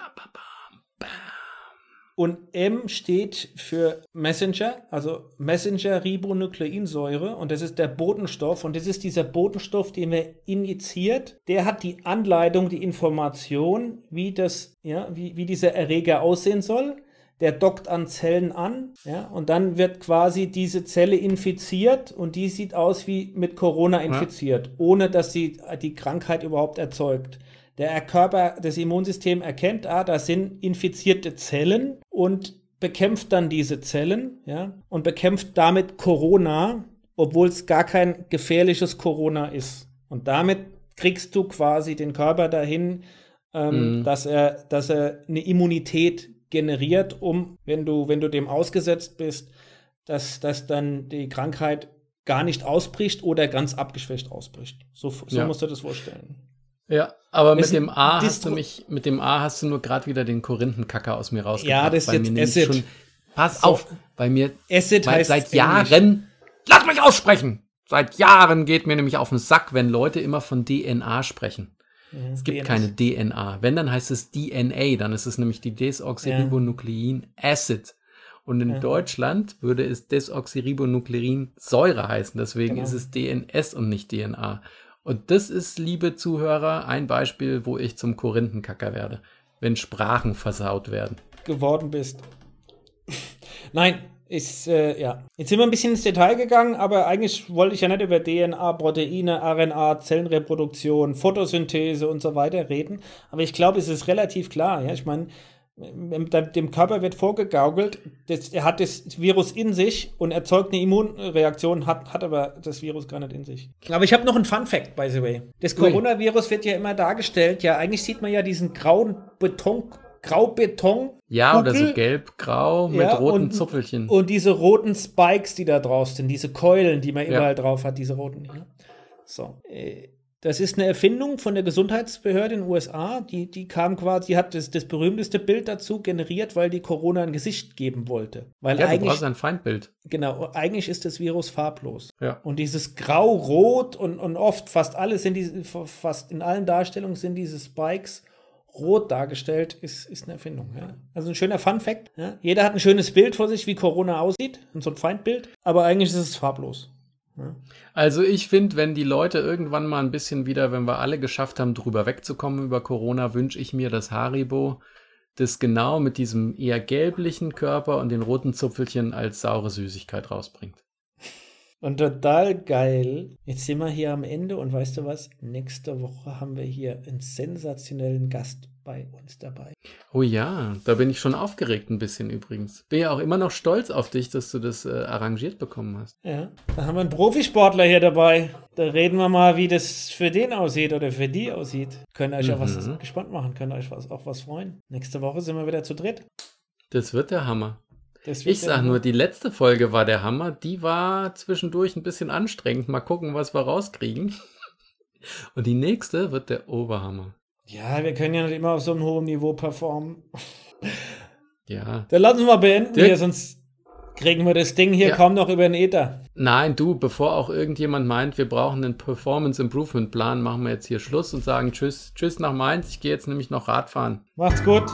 Und M steht für Messenger, also Messenger-Ribonukleinsäure. Und das ist der Botenstoff. Und das ist dieser Botenstoff, den man injiziert. Der hat die Anleitung, die Information, wie, das, ja, wie, wie dieser Erreger aussehen soll der dockt an Zellen an, ja, und dann wird quasi diese Zelle infiziert und die sieht aus wie mit Corona infiziert, ja. ohne dass sie die Krankheit überhaupt erzeugt. Der Körper, das Immunsystem erkennt, ah, da sind infizierte Zellen und bekämpft dann diese Zellen, ja, und bekämpft damit Corona, obwohl es gar kein gefährliches Corona ist. Und damit kriegst du quasi den Körper dahin, ähm, mhm. dass, er, dass er eine Immunität generiert, um, wenn du, wenn du dem ausgesetzt bist, dass, dass dann die Krankheit gar nicht ausbricht oder ganz abgeschwächt ausbricht. So, so ja. musst du das vorstellen. Ja, aber mit dem A hast du mich, mit dem A hast du nur gerade wieder den Korinthenkacker aus mir rausgebracht. Ja, das ist jetzt Acid. Schon, pass so, auf, bei mir Acid heißt seit Jahren, lass mich aussprechen! Seit Jahren geht mir nämlich auf den Sack, wenn Leute immer von DNA sprechen. Mhm, es gibt DNS. keine DNA. Wenn, dann heißt es DNA, dann ist es nämlich die Desoxyribonuklein Acid. Und in ja. Deutschland würde es Desoxyribonukleinsäure heißen. Deswegen genau. ist es DNS und nicht DNA. Und das ist, liebe Zuhörer, ein Beispiel, wo ich zum Korinthenkacker werde, wenn Sprachen versaut werden. Geworden bist. Nein, ist, äh, ja. Jetzt sind wir ein bisschen ins Detail gegangen, aber eigentlich wollte ich ja nicht über DNA, Proteine, RNA, Zellenreproduktion, Photosynthese und so weiter reden. Aber ich glaube, es ist relativ klar. Ja? Ich meine, dem Körper wird vorgegaukelt, das, er hat das Virus in sich und erzeugt eine Immunreaktion, hat, hat aber das Virus gar nicht in sich. Aber ich habe noch einen Fun Fact, by the way. Das Coronavirus wird ja immer dargestellt, ja, eigentlich sieht man ja diesen grauen Beton Graubeton. Ja, oder so gelb-grau mit ja, roten und, Zupfelchen. Und diese roten Spikes, die da drauf sind, diese Keulen, die man ja. überall drauf hat, diese roten. Ja. So. Äh, das ist eine Erfindung von der Gesundheitsbehörde in den USA. Die, die kam quasi, die hat das, das berühmteste Bild dazu generiert, weil die Corona ein Gesicht geben wollte. Weil ja, eigentlich, du brauchst ein Feindbild. Genau, eigentlich ist das Virus farblos. Ja. Und dieses Grau-Rot und, und oft fast alles sind diese, fast in allen Darstellungen sind diese Spikes rot dargestellt, ist, ist eine Erfindung. Ja. Also ein schöner Fun Fact. Ja. Jeder hat ein schönes Bild vor sich, wie Corona aussieht, so ein Feindbild, aber eigentlich ist es farblos. Also ich finde, wenn die Leute irgendwann mal ein bisschen wieder, wenn wir alle geschafft haben, drüber wegzukommen über Corona, wünsche ich mir, dass Haribo das genau mit diesem eher gelblichen Körper und den roten Zupfelchen als saure Süßigkeit rausbringt. Und total geil. Jetzt sind wir hier am Ende und weißt du was? Nächste Woche haben wir hier einen sensationellen Gast bei uns dabei. Oh ja, da bin ich schon aufgeregt ein bisschen übrigens. Bin ja auch immer noch stolz auf dich, dass du das äh, arrangiert bekommen hast. Ja, da haben wir einen Profisportler hier dabei. Da reden wir mal, wie das für den aussieht oder für die aussieht. Könnt ihr euch mhm. auch was gespannt machen, könnt ihr euch was, auch was freuen. Nächste Woche sind wir wieder zu dritt. Das wird der Hammer. Ich sag nur, die letzte Folge war der Hammer. Die war zwischendurch ein bisschen anstrengend. Mal gucken, was wir rauskriegen. Und die nächste wird der Oberhammer. Ja, wir können ja nicht immer auf so einem hohen Niveau performen. Ja. Dann lassen wir mal beenden hier, sonst kriegen wir das Ding hier ja. kaum noch über den Ether. Nein, du, bevor auch irgendjemand meint, wir brauchen einen Performance Improvement Plan, machen wir jetzt hier Schluss und sagen Tschüss, Tschüss nach Mainz. Ich gehe jetzt nämlich noch Radfahren. Macht's gut.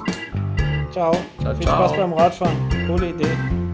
Ciao. ciao Viel ciao. Spaß beim Radfahren. Coole Idee.